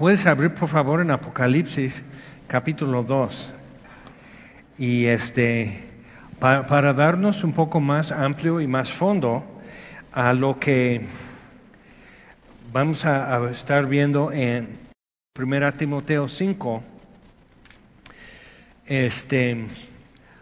Puedes abrir por favor en Apocalipsis capítulo 2. Y este, para darnos un poco más amplio y más fondo a lo que vamos a, estar viendo en 1 Timoteo 5, este,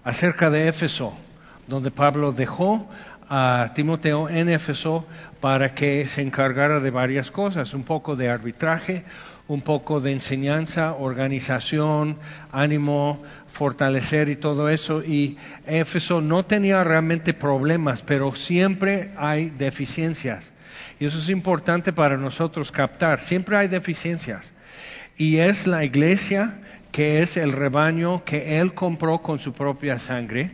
acerca de Éfeso, donde Pablo dejó a Timoteo en Éfeso para que se encargara de varias cosas, un poco de arbitraje, un poco de enseñanza, organización, ánimo, fortalecer y todo eso. Y Éfeso no tenía realmente problemas, pero siempre hay deficiencias. Y eso es importante para nosotros captar. Siempre hay deficiencias. Y es la iglesia que es el rebaño que Él compró con su propia sangre.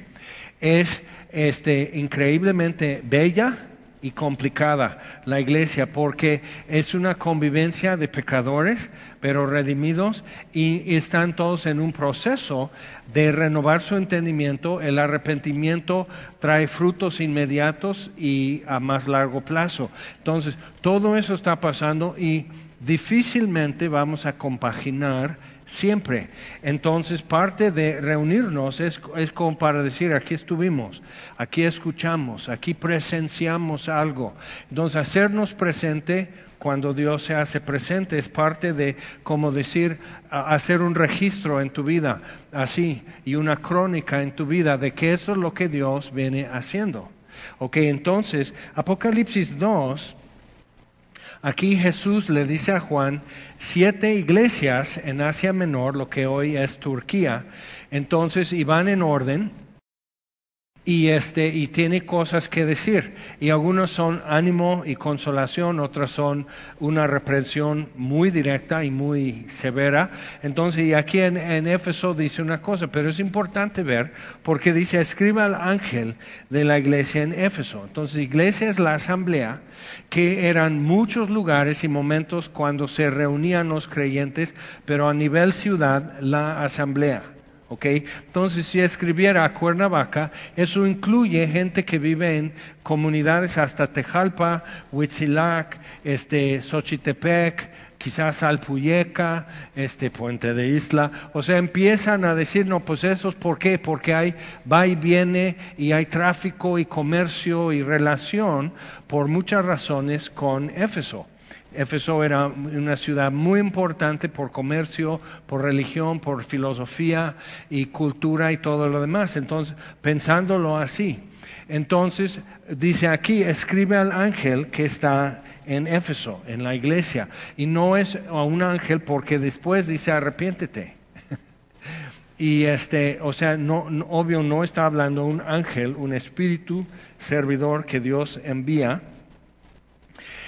Es este, increíblemente bella, y complicada la iglesia porque es una convivencia de pecadores, pero redimidos y están todos en un proceso de renovar su entendimiento. El arrepentimiento trae frutos inmediatos y a más largo plazo. Entonces, todo eso está pasando y difícilmente vamos a compaginar siempre. Entonces, parte de reunirnos es, como para decir, aquí estuvimos, aquí escuchamos, aquí presenciamos algo. Entonces, hacernos presente cuando Dios se hace presente es parte de, como decir, hacer un registro en tu vida, así, y una crónica en tu vida de que eso es lo que Dios viene haciendo. Ok, entonces, Apocalipsis 2 Aquí Jesús le dice a Juan, siete iglesias en Asia Menor, lo que hoy es Turquía, entonces, y van en orden, y este y tiene cosas que decir. Y algunos son ánimo y consolación otras son una reprensión muy directa y muy severa. Entonces y aquí en, en Éfeso dice una cosa pero es importante ver porque dice escriba al ángel de la iglesia en Éfeso entonces iglesia es la asamblea que eran muchos lugares y momentos cuando se reunían los creyentes pero a nivel ciudad la asamblea entonces, si escribiera a Cuernavaca, eso incluye gente que vive en comunidades hasta Tejalpa, Huitzilac, este, Xochitepec, quizás Alpuyeca, este Puente de Isla, o sea, empiezan a decir, no, pues eso es por qué, porque hay va y viene y hay tráfico y comercio y relación por muchas razones con Éfeso. Éfeso era una ciudad muy importante por comercio, por religión, por filosofía y cultura y todo lo demás. Entonces, pensándolo así, entonces dice aquí, escribe al ángel que está en Éfeso, en la iglesia, y no es a un ángel porque después dice arrepiéntete. Y este, o sea, no, obvio no está hablando un ángel, un espíritu servidor que Dios envía,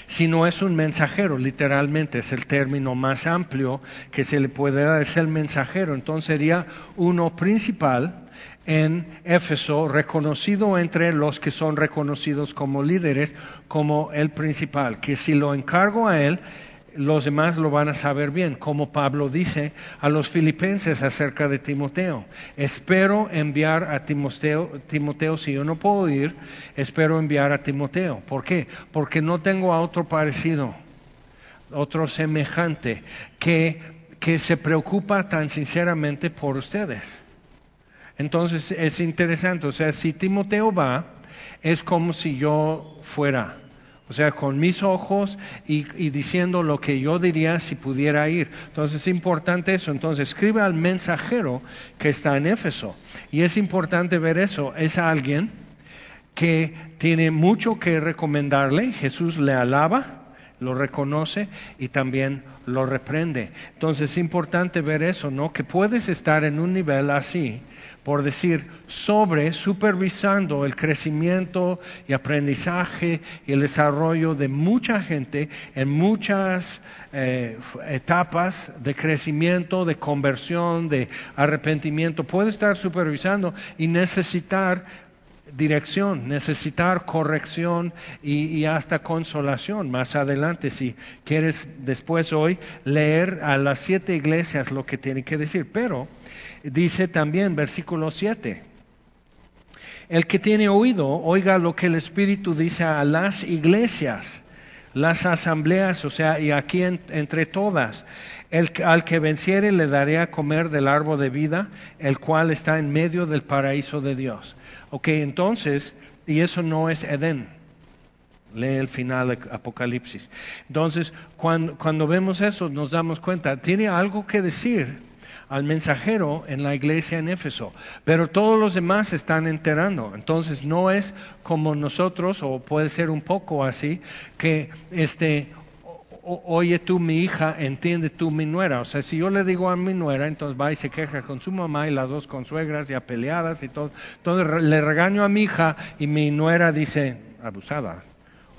sino es un mensajero, literalmente, es el término más amplio que se le puede dar, es el mensajero. Entonces sería uno principal en Éfeso, reconocido entre los que son reconocidos como líderes, como el principal, que si lo encargo a él, los demás lo van a saber bien, como Pablo dice a los filipenses acerca de Timoteo. Espero enviar a Timoteo, Timoteo, si yo no puedo ir, espero enviar a Timoteo. ¿Por qué? Porque no tengo a otro parecido, otro semejante, que, que se preocupa tan sinceramente por ustedes. Entonces es interesante, o sea, si Timoteo va, es como si yo fuera o sea, con mis ojos y, diciendo lo que yo diría si pudiera ir. Entonces es importante eso. Entonces escribe al mensajero que está en Éfeso. Y es importante ver eso. Es alguien que tiene mucho que recomendarle. Jesús le alaba, lo reconoce y también lo reprende. Entonces es importante ver eso, ¿no? Que puedes estar en un nivel así por decir, sobre supervisando el crecimiento y aprendizaje y el desarrollo de mucha gente en muchas eh, etapas de crecimiento, de conversión, de arrepentimiento. Puede estar supervisando y necesitar dirección, necesitar corrección y, hasta consolación más adelante. Si quieres después hoy leer a las siete iglesias lo que tiene que decir. Pero dice también versículo 7. El que tiene oído, oiga lo que el Espíritu dice a las iglesias. las asambleas, o sea, y aquí entre todas. El, al que venciere le daré a comer del árbol de vida, el cual está en medio del paraíso de Dios. Ok, entonces, y eso no es Edén. Lee el final de Apocalipsis. Entonces, cuando, cuando vemos eso, nos damos cuenta, tiene algo que decir al mensajero en la iglesia en Éfeso, pero todos los demás se están enterando. Entonces no es como nosotros, o puede ser un poco así, que este, oye tú mi hija, entiende tú mi nuera. O sea, si yo le digo a mi nuera, entonces va y se queja con su mamá y las dos consuegras ya peleadas y todo. Entonces le regaño a mi hija y mi nuera dice, abusada,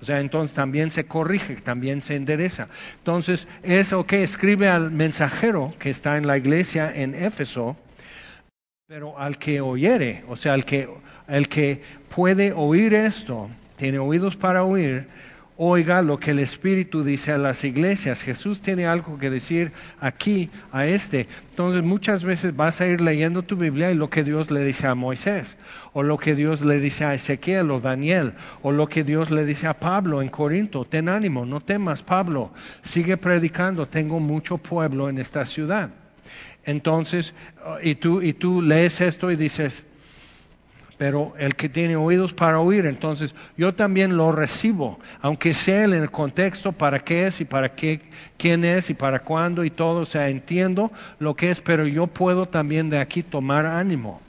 o sea, entonces también se corrige, también se endereza. Entonces, eso que escribe al mensajero que está en la iglesia en Éfeso, pero al que oyere, o sea, al que, el que puede oír esto, tiene oídos para oír, oiga lo que el Espíritu dice a las iglesias. Jesús tiene algo que decir aquí a este. Entonces muchas veces vas a ir leyendo tu Biblia y lo que Dios le dice a Moisés, o lo que Dios le dice a Ezequiel o Daniel, o lo que Dios le dice a Pablo en Corinto. Ten ánimo, no temas Pablo, sigue predicando, tengo mucho pueblo en esta ciudad. Entonces, y tú, y tú lees esto y dices, pero el que tiene oídos para oír, entonces yo también lo recibo, aunque sea en el contexto para qué es y para qué, quién es y para cuándo y todo, o sea, entiendo lo que es, pero yo puedo también de aquí tomar ánimo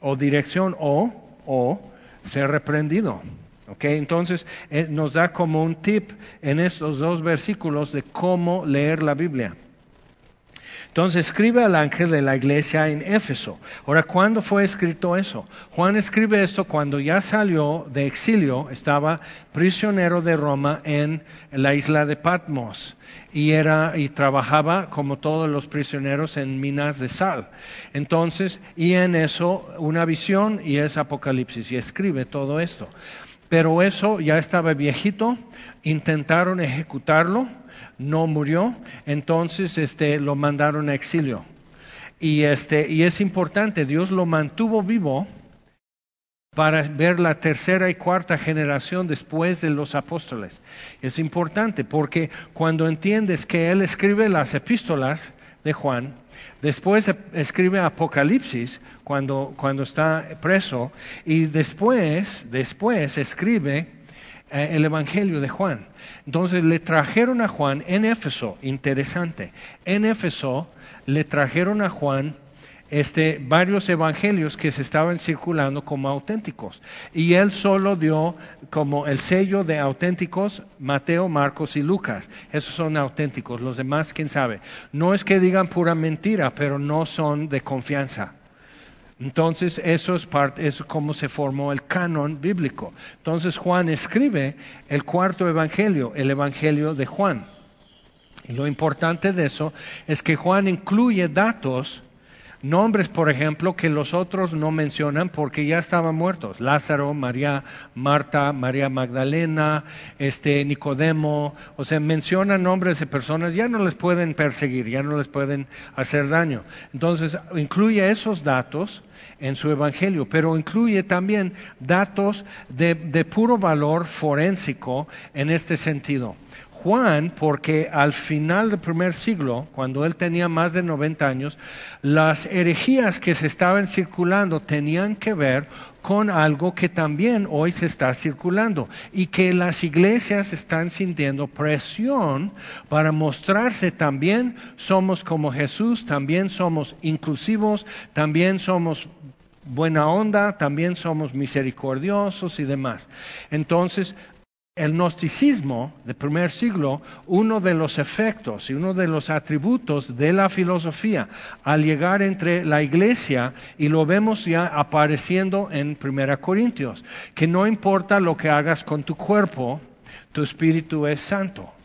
o dirección o, o ser reprendido. Okay, entonces eh, nos da como un tip en estos dos versículos de cómo leer la Biblia. Entonces escribe al ángel de la iglesia en Éfeso. Ahora, ¿cuándo fue escrito eso? Juan escribe esto cuando ya salió de exilio, estaba prisionero de Roma en la isla de Patmos y era y trabajaba como todos los prisioneros en minas de sal. Entonces, y en eso una visión y es Apocalipsis y escribe todo esto. Pero eso ya estaba viejito, intentaron ejecutarlo no murió, entonces este, lo mandaron a exilio. Y, este, y es importante, Dios lo mantuvo vivo para ver la tercera y cuarta generación después de los apóstoles. Es importante porque cuando entiendes que Él escribe las epístolas de Juan, después escribe Apocalipsis cuando, está preso y después, después escribe eh, el Evangelio de Juan. Entonces le trajeron a Juan en Éfeso, interesante, en Éfeso le trajeron a Juan este, varios evangelios que se estaban circulando como auténticos. Y él solo dio como el sello de auténticos Mateo, Marcos y Lucas. Esos son auténticos. Los demás, quién sabe. No es que digan pura mentira, pero no son de confianza. Entonces, eso es parte, es como se formó el canon bíblico. Entonces, Juan escribe el cuarto evangelio, el evangelio de Juan. Y lo importante de eso es que Juan incluye datos, nombres, por ejemplo, que los otros no mencionan porque ya estaban muertos. Lázaro, María, Marta, María Magdalena, este, Nicodemo, o sea, mencionan nombres de personas, ya no les pueden perseguir, ya no les pueden hacer daño. Entonces, incluye esos datos en su Evangelio, pero incluye también datos de, puro valor forénsico en este sentido. Juan, porque al final del primer siglo, cuando él tenía más de 90 años, las herejías que se estaban circulando tenían que ver con algo que también hoy se está circulando y que las iglesias están sintiendo presión para mostrarse también somos como Jesús, también somos inclusivos, también somos buena onda, también somos misericordiosos y demás. Entonces, el gnosticismo del primer siglo, uno de los efectos y uno de los atributos de la filosofía al llegar entre la iglesia, y lo vemos ya apareciendo en Primera Corintios, que no importa lo que hagas con tu cuerpo, tu espíritu es santo.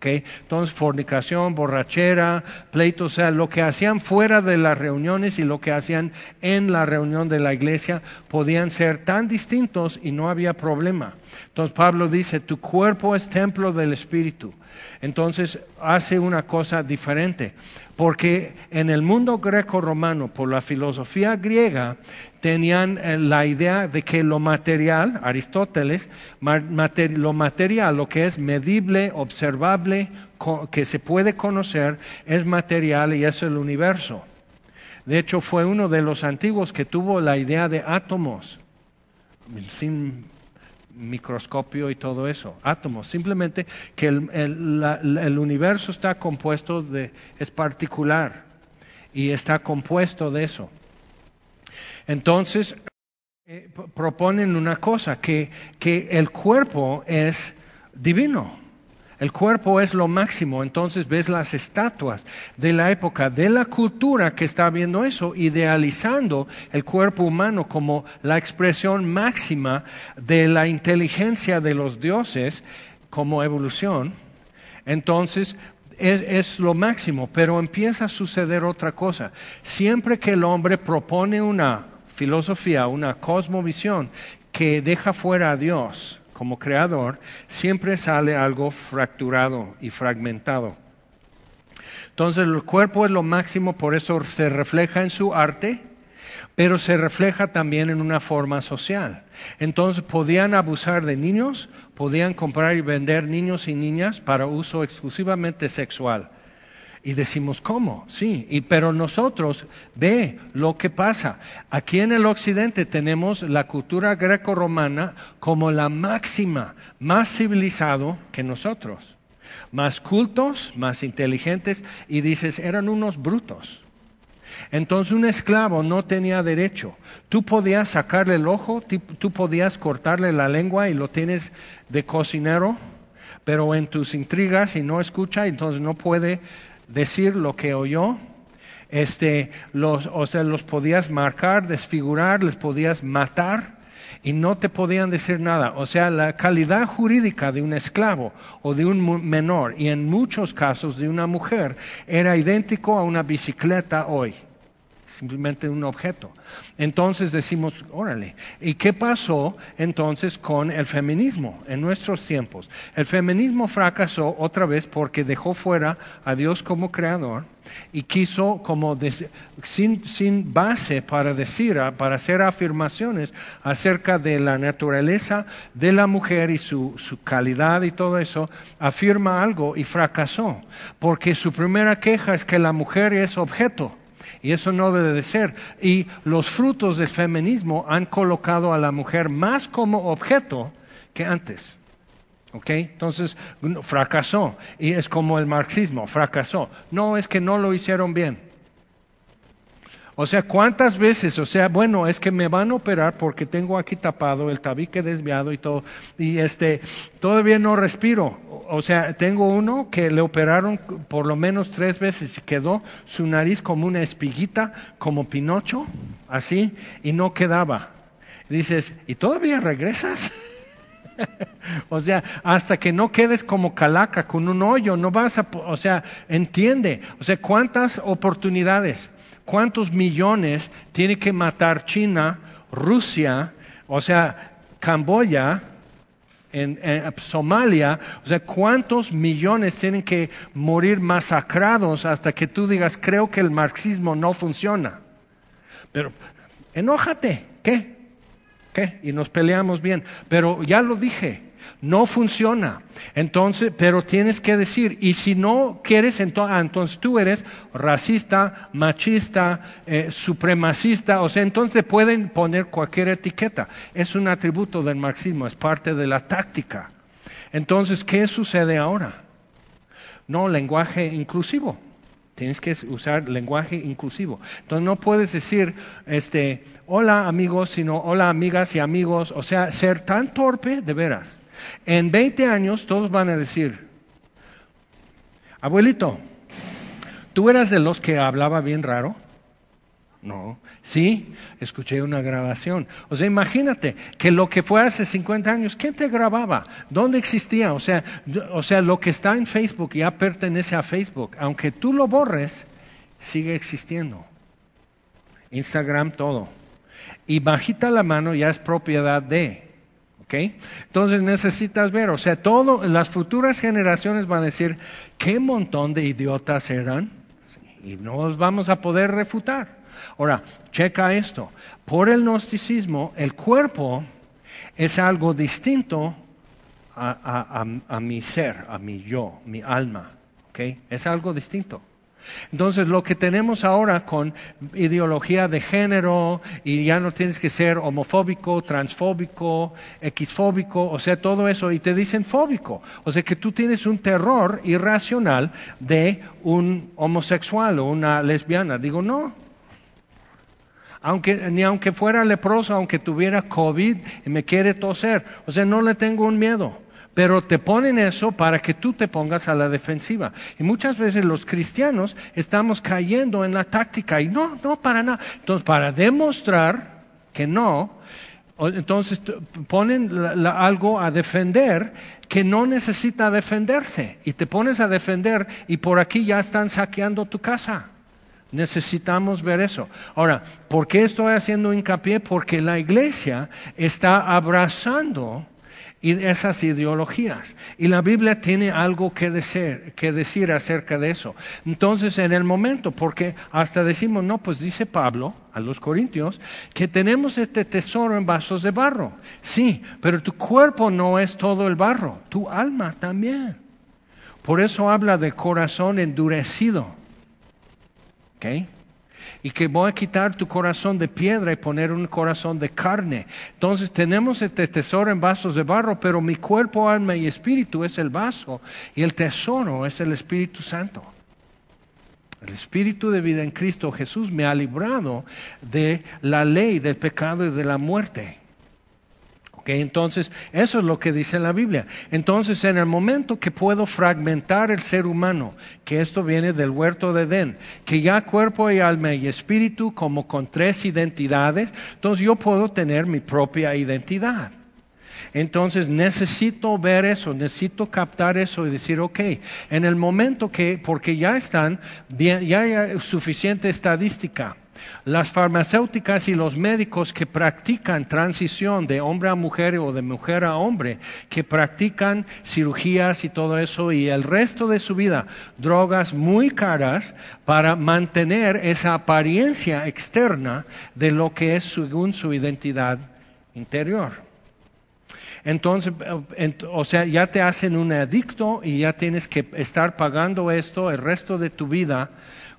Entonces, fornicación, borrachera, pleito, o sea, lo que hacían fuera de las reuniones y lo que hacían en la reunión de la iglesia podían ser tan distintos y no había problema. Entonces, Pablo dice, tu cuerpo es templo del Espíritu. Entonces hace una cosa diferente, porque en el mundo greco-romano, por la filosofía griega, tenían eh, la idea de que lo material, Aristóteles, lo material, lo que es medible, observable, que se puede conocer, es material y es el universo. De hecho, fue uno de los antiguos que tuvo la idea de átomos, sin microscopio y todo eso, átomos, simplemente que el, universo está compuesto de, es particular y está compuesto de eso. Entonces, eh, proponen una cosa, que, que el cuerpo es divino. El cuerpo es lo máximo, entonces ves las estatuas de la época, de la cultura que está viendo eso, idealizando el cuerpo humano como la expresión máxima de la inteligencia de los dioses como evolución. Entonces, es, es, lo máximo, pero empieza a suceder otra cosa. Siempre que el hombre propone una filosofía, una cosmovisión que deja fuera a Dios, como creador, siempre sale algo fracturado y fragmentado. Entonces el cuerpo es lo máximo, por eso se refleja en su arte, pero se refleja también en una forma social. Entonces podían abusar de niños, podían comprar y vender niños y niñas para uso exclusivamente sexual. Y decimos, ¿cómo? Sí, y, pero nosotros ve lo que pasa. Aquí en el occidente tenemos la cultura greco-romana como la máxima, más civilizado que nosotros. Más cultos, más inteligentes, y dices, eran unos brutos. Entonces un esclavo no tenía derecho. Tú podías sacarle el ojo, tú podías cortarle la lengua y lo tienes de cocinero, pero en tus intrigas y no escucha, entonces no puede decir lo que oyó, este, los, o sea, los podías marcar, desfigurar, les podías matar y no te podían decir nada. O sea, la calidad jurídica de un esclavo o de un menor y en muchos casos de una mujer era idéntico a una bicicleta hoy simplemente un objeto. Entonces decimos, órale, ¿y qué pasó entonces con el feminismo en nuestros tiempos? El feminismo fracasó otra vez porque dejó fuera a Dios como creador y quiso como sin, sin base para decir, para hacer afirmaciones acerca de la naturaleza de la mujer y su, su calidad y todo eso, afirma algo y fracasó, porque su primera queja es que la mujer es objeto y eso no debe de ser. Y los frutos del feminismo han colocado a la mujer más como objeto que antes. ¿Ok? Entonces, fracasó. Y es como el marxismo, fracasó. No, es que no lo hicieron bien. O sea, ¿cuántas veces? O sea, bueno, es que me van a operar porque tengo aquí tapado el tabique desviado y todo, y este, todavía no respiro. O sea, tengo uno que le operaron por lo menos tres veces y quedó su nariz como una espiguita, como Pinocho, así, y no quedaba. dices, ¿y todavía regresas? o sea, hasta que no quedes como calaca con un hoyo, no vas a, o sea, entiende, o sea, cuántas oportunidades. ¿Cuántos millones tiene que matar China, Rusia, o sea, Camboya, en, Somalia, o sea, cuántos millones tienen que morir masacrados hasta que tú digas, creo que el marxismo no funciona. Pero, enójate, ¿qué? ¿Qué? Y nos peleamos bien. Pero ya lo dije, no funciona. Entonces, pero tienes que decir, y si no quieres, ah, entonces, tú eres racista, machista, eh, supremacista, o sea, entonces pueden poner cualquier etiqueta. Es un atributo del marxismo, es parte de la táctica. Entonces, ¿qué sucede ahora? No, lenguaje inclusivo. Tienes que usar lenguaje inclusivo. Entonces no puedes decir, este, hola amigos, sino hola amigas y amigos. O sea, ser tan torpe de veras. En 20 años todos van a decir, abuelito, ¿tú eras de los que hablaba bien raro? No, sí, escuché una grabación. O sea, imagínate que lo que fue hace 50 años, ¿quién te grababa? ¿Dónde existía? O sea, o sea, lo que está en Facebook ya pertenece a Facebook. Aunque tú lo borres, sigue existiendo. Instagram, todo. Y bajita la mano ya es propiedad de. Entonces necesitas ver, o sea, todo, las futuras generaciones van a decir, ¿qué montón de idiotas eran? Y no los vamos a poder refutar. Ahora, checa esto. Por el gnosticismo, el cuerpo es algo distinto a, mi ser, a mi yo, mi alma. Es algo distinto. Entonces, lo que tenemos ahora con ideología de género, y ya no tienes que ser homofóbico, transfóbico, xfóbico, o sea, todo eso, y te dicen fóbico. O sea, que tú tienes un terror irracional de un homosexual o una lesbiana. Digo, no. Aunque, ni aunque fuera leproso, aunque tuviera COVID y me quiere toser. O sea, no le tengo un miedo pero te ponen eso para que tú te pongas a la defensiva. Y muchas veces los cristianos estamos cayendo en la táctica y no, no, para nada. Entonces, para demostrar que no, entonces ponen algo a defender que no necesita defenderse y te pones a defender y por aquí ya están saqueando tu casa. Necesitamos ver eso. Ahora, ¿por qué estoy haciendo hincapié? Porque la iglesia está abrazando y esas ideologías. Y la Biblia tiene algo que decir, que decir acerca de eso. Entonces, en el momento, porque hasta decimos, no, pues dice Pablo a los Corintios, que tenemos este tesoro en vasos de barro. Sí, pero tu cuerpo no es todo el barro, tu alma también. Por eso habla de corazón endurecido. ¿Okay? Y que voy a quitar tu corazón de piedra y poner un corazón de carne. Entonces tenemos este tesoro en vasos de barro, pero mi cuerpo, alma y espíritu es el vaso y el tesoro es el Espíritu Santo. El Espíritu de vida en Cristo Jesús me ha librado de la ley, del pecado y de la muerte. Entonces, eso es lo que dice la Biblia. Entonces, en el momento que puedo fragmentar el ser humano, que esto viene del huerto de Edén, que ya cuerpo y alma y espíritu como con tres identidades, entonces yo puedo tener mi propia identidad. Entonces necesito ver eso, necesito captar eso y decir, ok, en el momento que, porque ya están, ya hay suficiente estadística, las farmacéuticas y los médicos que practican transición de hombre a mujer o de mujer a hombre, que practican cirugías y todo eso y el resto de su vida, drogas muy caras para mantener esa apariencia externa de lo que es según su identidad interior. Entonces, o sea, ya te hacen un adicto y ya tienes que estar pagando esto el resto de tu vida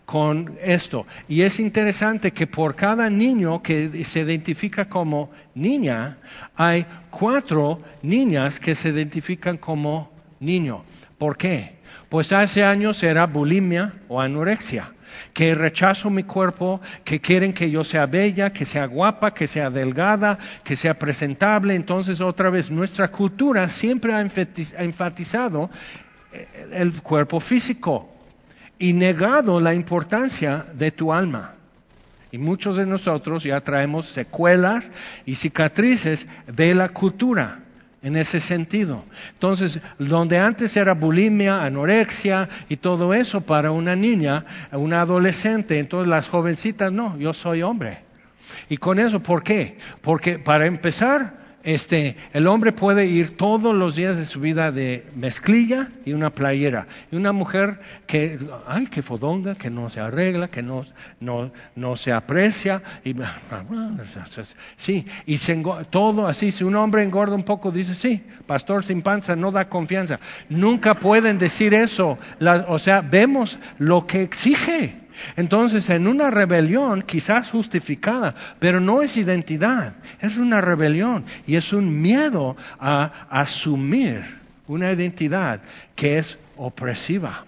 con esto. Y es interesante que por cada niño que se identifica como niña, hay cuatro niñas que se identifican como niño. ¿Por qué? Pues hace años era bulimia o anorexia que rechazo mi cuerpo, que quieren que yo sea bella, que sea guapa, que sea delgada, que sea presentable. Entonces, otra vez, nuestra cultura siempre ha enfatizado el cuerpo físico y negado la importancia de tu alma. Y muchos de nosotros ya traemos secuelas y cicatrices de la cultura en ese sentido. Entonces, donde antes era bulimia, anorexia y todo eso para una niña, una adolescente, entonces las jovencitas, no, yo soy hombre. Y con eso, ¿por qué? Porque para empezar, este, el hombre puede ir todos los días de su vida de mezclilla y una playera. Y una mujer que, ay, que fodonga, que no se arregla, que no, no, no se aprecia. Y, sí, y todo así. Si un hombre engorda un poco, dice, sí, pastor sin panza no da confianza. Nunca pueden decir eso. o sea, vemos lo que exige. Entonces, en una rebelión, quizás justificada, pero no es identidad, es una rebelión y es un miedo a asumir una identidad que es opresiva.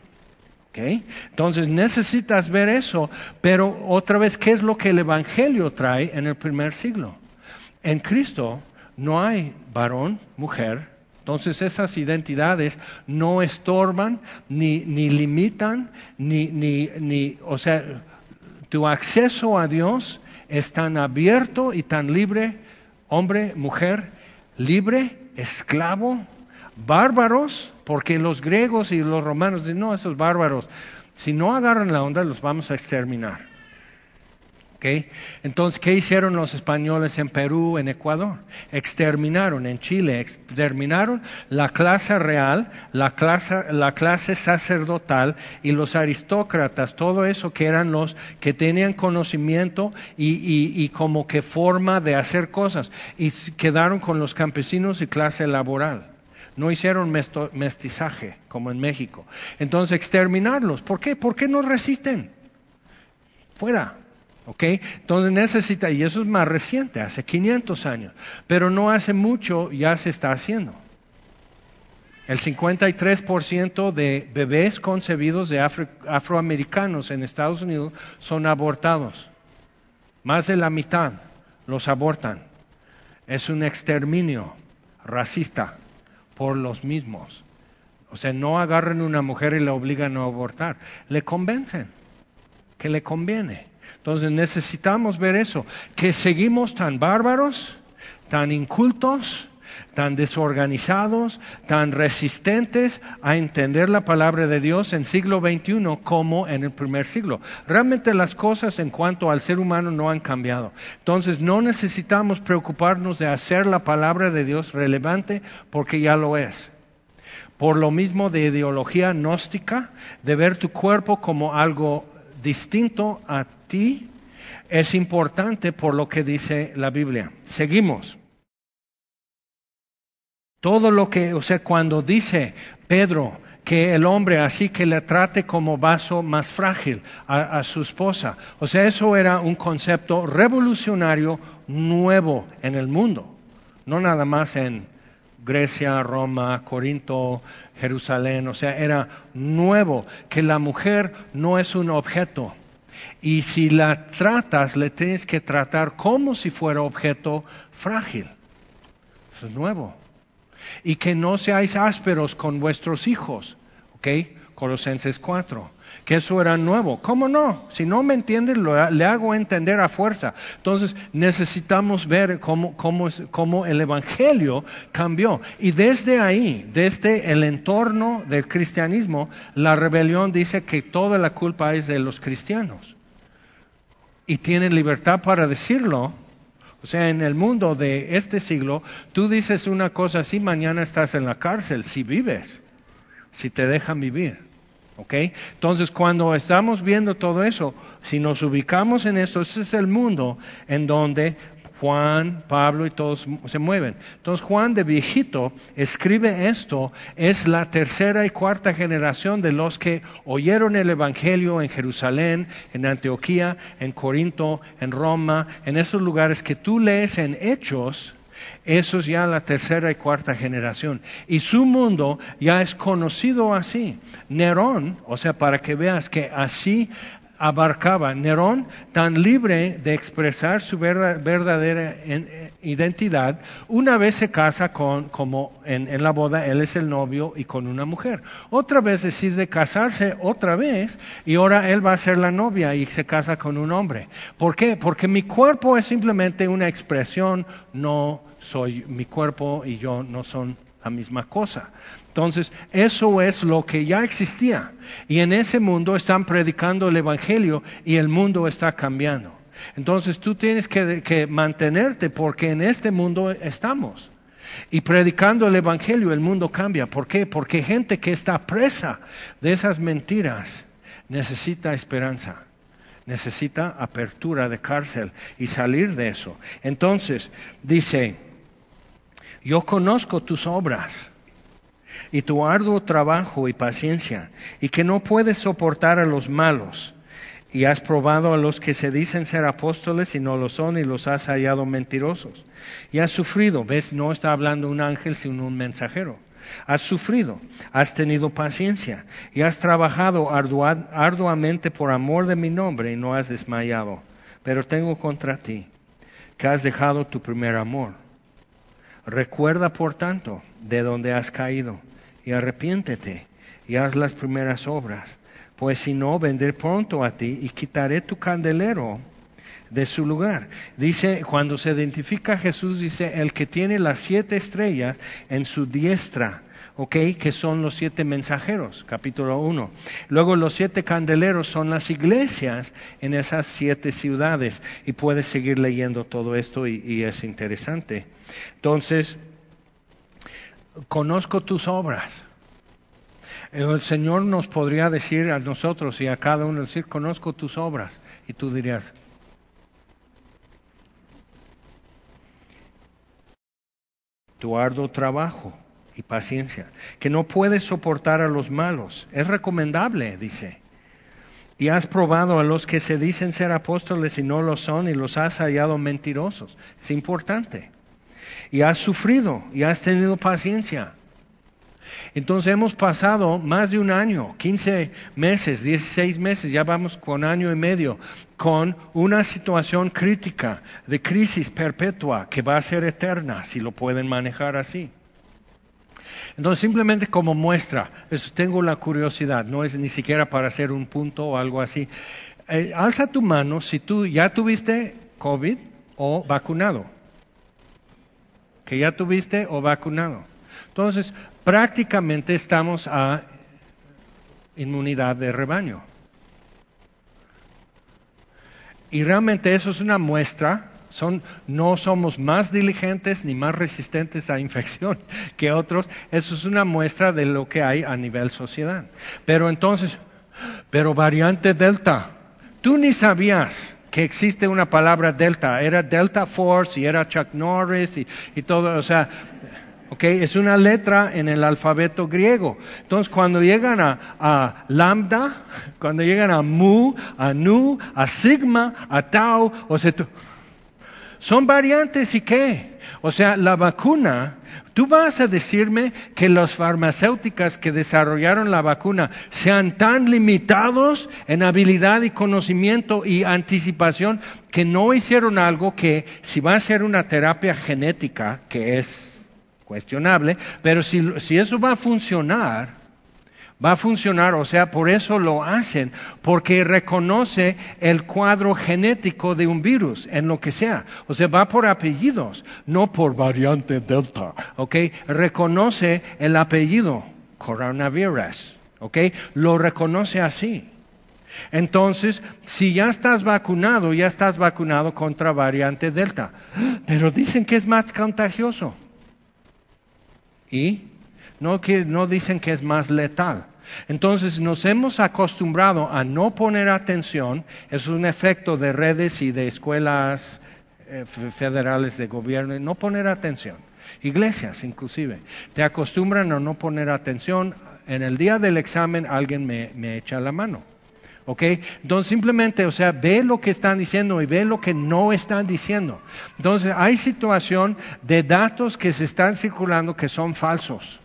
Entonces necesitas ver eso, pero otra vez, ¿qué es lo que el Evangelio trae en el primer siglo? En Cristo no hay varón, mujer, entonces esas identidades no estorban, ni, ni limitan, ni, ni, ni, o sea, tu acceso a Dios es tan abierto y tan libre, hombre, mujer, libre, esclavo, bárbaros, porque los griegos y los romanos dicen, no, esos bárbaros, si no agarran la onda los vamos a exterminar. Entonces, ¿qué hicieron los españoles en Perú, en Ecuador? Exterminaron, en Chile, exterminaron la clase real, la clase, la clase sacerdotal y los aristócratas, todo eso que eran los que tenían conocimiento y, como que forma de hacer cosas, y quedaron con los campesinos y clase laboral. No hicieron mestizaje como en México. Entonces, exterminarlos. ¿Por qué? ¿Por qué no resisten? Fuera. ¿Ok? Entonces necesita, y eso es más reciente, hace 500 años, pero no hace mucho ya se está haciendo. El 53% de bebés concebidos de afroamericanos en Estados Unidos son abortados. Más de la mitad los abortan. Es un exterminio racista por los mismos. O sea, no agarran una mujer y la obligan a abortar. Le convencen que le conviene. Entonces necesitamos ver eso, que seguimos tan bárbaros, tan incultos, tan desorganizados, tan resistentes a entender la palabra de Dios en siglo XXI como en el primer siglo. Realmente las cosas en cuanto al ser humano no han cambiado. Entonces no necesitamos preocuparnos de hacer la palabra de Dios relevante porque ya lo es. Por lo mismo de ideología gnóstica, de ver tu cuerpo como algo distinto a ti, es importante por lo que dice la Biblia. Seguimos. Todo lo que, o sea, cuando dice Pedro que el hombre así que le trate como vaso más frágil a, su esposa, o sea, eso era un concepto revolucionario nuevo en el mundo, no nada más en Grecia, Roma, Corinto, Jerusalén, o sea, era nuevo, que la mujer no es un objeto. Y si la tratas, le tienes que tratar como si fuera objeto frágil. Eso es nuevo y que no seáis ásperos con vuestros hijos. ¿Ok? Colosenses 4. Que eso era nuevo. ¿Cómo no? Si no me entienden, le hago entender a fuerza. Entonces necesitamos ver cómo, cómo, cómo el Evangelio cambió. Y desde ahí, desde el entorno del cristianismo, la rebelión dice que toda la culpa es de los cristianos. Y tienen libertad para decirlo, o sea, en el mundo de este siglo, tú dices una cosa así, mañana estás en la cárcel, si vives, si te dejan vivir. ¿Ok? Entonces, cuando estamos viendo todo eso, si nos ubicamos en esto, ese es el mundo en donde Juan, Pablo y todos se mueven. Entonces Juan de viejito escribe esto, es la tercera y cuarta generación de los que oyeron el Evangelio en Jerusalén, en Antioquía, en Corinto, en Roma, en esos lugares que tú lees en Hechos, eso es ya la tercera y cuarta generación. Y su mundo ya es conocido así. Nerón, o sea, para que veas que así abarcaba Nerón tan libre de expresar su verdadera identidad, una vez se casa con, como en, la boda, él es el novio y con una mujer. Otra vez decide casarse otra vez y ahora él va a ser la novia y se casa con un hombre. ¿Por qué? Porque mi cuerpo es simplemente una expresión, no soy mi cuerpo y yo no son la misma cosa. Entonces, eso es lo que ya existía. Y en ese mundo están predicando el Evangelio y el mundo está cambiando. Entonces, tú tienes que, mantenerte porque en este mundo estamos. Y predicando el Evangelio, el mundo cambia. ¿Por qué? Porque gente que está presa de esas mentiras necesita esperanza, necesita apertura de cárcel y salir de eso. Entonces, dice, yo conozco tus obras y tu arduo trabajo y paciencia, y que no puedes soportar a los malos, y has probado a los que se dicen ser apóstoles y no lo son, y los has hallado mentirosos. Y has sufrido, ves, no está hablando un ángel, sino un mensajero. Has sufrido, has tenido paciencia, y has trabajado arduamente por amor de mi nombre, y no has desmayado. Pero tengo contra ti, que has dejado tu primer amor. Recuerda, por tanto, de donde has caído y arrepiéntete y haz las primeras obras, pues si no, vendré pronto a ti y quitaré tu candelero de su lugar. Dice, cuando se identifica Jesús, dice, el que tiene las siete estrellas en su diestra. ¿Ok? Que son los siete mensajeros, capítulo 1. Luego los siete candeleros son las iglesias en esas siete ciudades. Y puedes seguir leyendo todo esto y, y es interesante. Entonces, conozco tus obras. El Señor nos podría decir a nosotros y a cada uno decir, conozco tus obras. Y tú dirías, tu arduo trabajo y paciencia, que no puedes soportar a los malos. Es recomendable, dice. Y has probado a los que se dicen ser apóstoles y no lo son y los has hallado mentirosos. Es importante. Y has sufrido y has tenido paciencia. Entonces hemos pasado más de un año, 15 meses, 16 meses, ya vamos con año y medio, con una situación crítica de crisis perpetua que va a ser eterna si lo pueden manejar así. Entonces, simplemente como muestra, eso tengo la curiosidad, no es ni siquiera para hacer un punto o algo así. Eh, alza tu mano si tú ya tuviste COVID o vacunado. Que ya tuviste o vacunado. Entonces, prácticamente estamos a inmunidad de rebaño. Y realmente eso es una muestra son, no somos más diligentes ni más resistentes a infección que otros. Eso es una muestra de lo que hay a nivel sociedad. Pero entonces, pero variante Delta, tú ni sabías que existe una palabra Delta. Era Delta Force y era Chuck Norris y, y todo. O sea, Okay, es una letra en el alfabeto griego. Entonces, cuando llegan a, lambda, cuando llegan a mu, a nu, a sigma, a tau, o sea, son variantes y qué? O sea, la vacuna, tú vas a decirme que las farmacéuticas que desarrollaron la vacuna sean tan limitados en habilidad y conocimiento y anticipación que no hicieron algo que si va a ser una terapia genética, que es cuestionable, pero si, si eso va a funcionar, va a funcionar, o sea, por eso lo hacen, porque reconoce el cuadro genético de un virus, en lo que sea. O sea, va por apellidos, no por variante delta, ¿ok? Reconoce el apellido, coronavirus, ¿ok? Lo reconoce así. Entonces, si ya estás vacunado, ya estás vacunado contra variante delta, pero dicen que es más contagioso. ¿Y? No, no dicen que es más letal. Entonces nos hemos acostumbrado a no poner atención, es un efecto de redes y de escuelas eh, federales de gobierno, no poner atención. Iglesias inclusive, te acostumbran a no poner atención. En el día del examen alguien me, me echa la mano. ¿Ok? Entonces simplemente, o sea, ve lo que están diciendo y ve lo que no están diciendo. Entonces hay situación de datos que se están circulando que son falsos.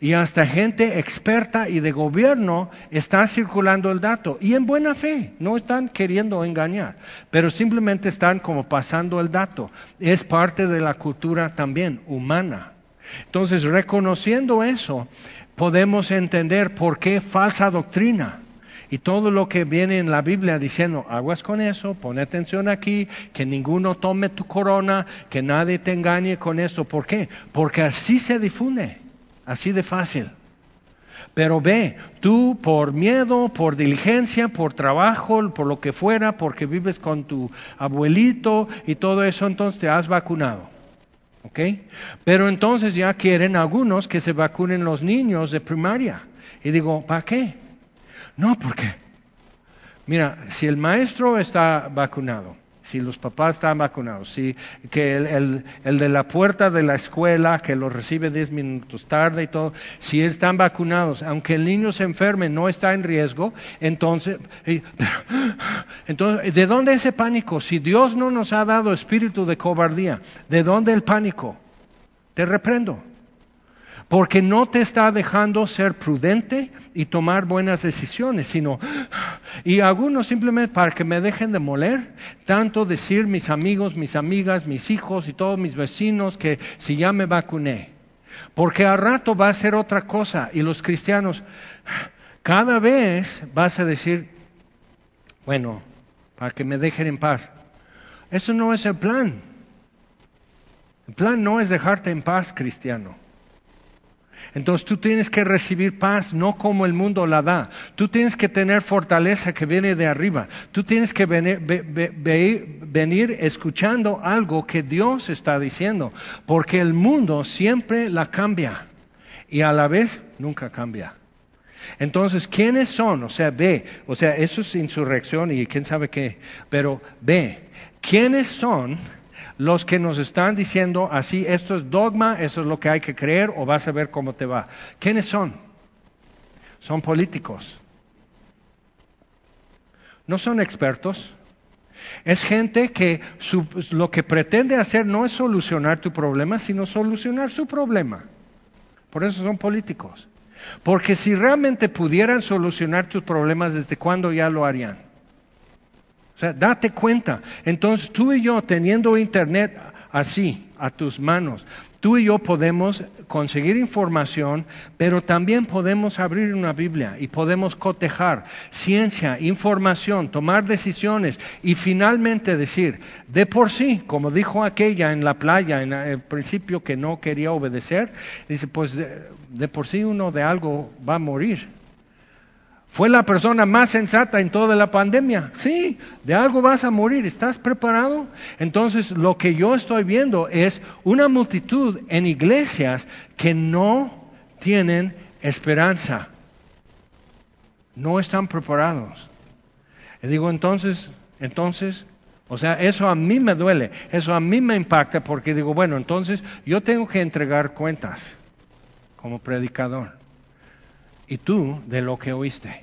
Y hasta gente experta y de gobierno está circulando el dato. Y en buena fe, no están queriendo engañar, pero simplemente están como pasando el dato. Es parte de la cultura también humana. Entonces, reconociendo eso, podemos entender por qué falsa doctrina. Y todo lo que viene en la Biblia diciendo, aguas con eso, pon atención aquí, que ninguno tome tu corona, que nadie te engañe con esto. ¿Por qué? Porque así se difunde. Así de fácil. Pero ve, tú por miedo, por diligencia, por trabajo, por lo que fuera, porque vives con tu abuelito y todo eso, entonces te has vacunado. ¿Ok? Pero entonces ya quieren algunos que se vacunen los niños de primaria. Y digo, ¿para qué? No, ¿por qué? Mira, si el maestro está vacunado, si los papás están vacunados, si que el, el, de la puerta de la escuela que lo recibe diez minutos tarde y todo, si están vacunados, aunque el niño se enferme, no está en riesgo, entonces, entonces, ¿de dónde ese pánico? Si Dios no nos ha dado espíritu de cobardía, ¿de dónde el pánico? Te reprendo porque no te está dejando ser prudente y tomar buenas decisiones, sino, y algunos simplemente para que me dejen de moler, tanto decir mis amigos, mis amigas, mis hijos y todos mis vecinos que si ya me vacuné, porque al rato va a ser otra cosa y los cristianos, cada vez vas a decir, bueno, para que me dejen en paz. Eso no es el plan. El plan no es dejarte en paz, cristiano. Entonces tú tienes que recibir paz no como el mundo la da. Tú tienes que tener fortaleza que viene de arriba. Tú tienes que venir, escuchando algo que Dios está diciendo. Porque el mundo siempre la cambia y a la vez nunca cambia. Entonces, ¿quiénes son? O sea, ve, o sea, eso es insurrección y quién sabe qué, pero ve, ¿quiénes son? Los que nos están diciendo así, esto es dogma, esto es lo que hay que creer o vas a ver cómo te va. ¿Quiénes son? Son políticos. No son expertos. Es gente que lo que pretende hacer no es solucionar tu problema, sino solucionar su problema. Por eso son políticos. Porque si realmente pudieran solucionar tus problemas, ¿desde cuándo ya lo harían? O sea, date cuenta. Entonces tú y yo teniendo internet así a tus manos, tú y yo podemos conseguir información, pero también podemos abrir una Biblia y podemos cotejar ciencia, información, tomar decisiones y finalmente decir, de por sí, como dijo aquella en la playa en el principio que no quería obedecer, dice, pues de por sí uno de algo va a morir. Fue la persona más sensata en toda la pandemia. Sí, de algo vas a morir. ¿Estás preparado? Entonces, lo que yo estoy viendo es una multitud en iglesias que no tienen esperanza. No están preparados. Y digo, entonces, entonces, o sea, eso a mí me duele, eso a mí me impacta porque digo, bueno, entonces yo tengo que entregar cuentas como predicador y tú de lo que oíste.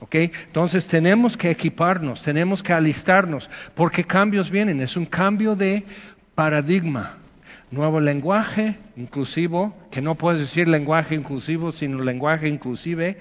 ¿Ok? Entonces tenemos que equiparnos, tenemos que alistarnos, porque cambios vienen, es un cambio de paradigma. Nuevo lenguaje inclusivo, que no puedes decir lenguaje inclusivo, sino lenguaje inclusive.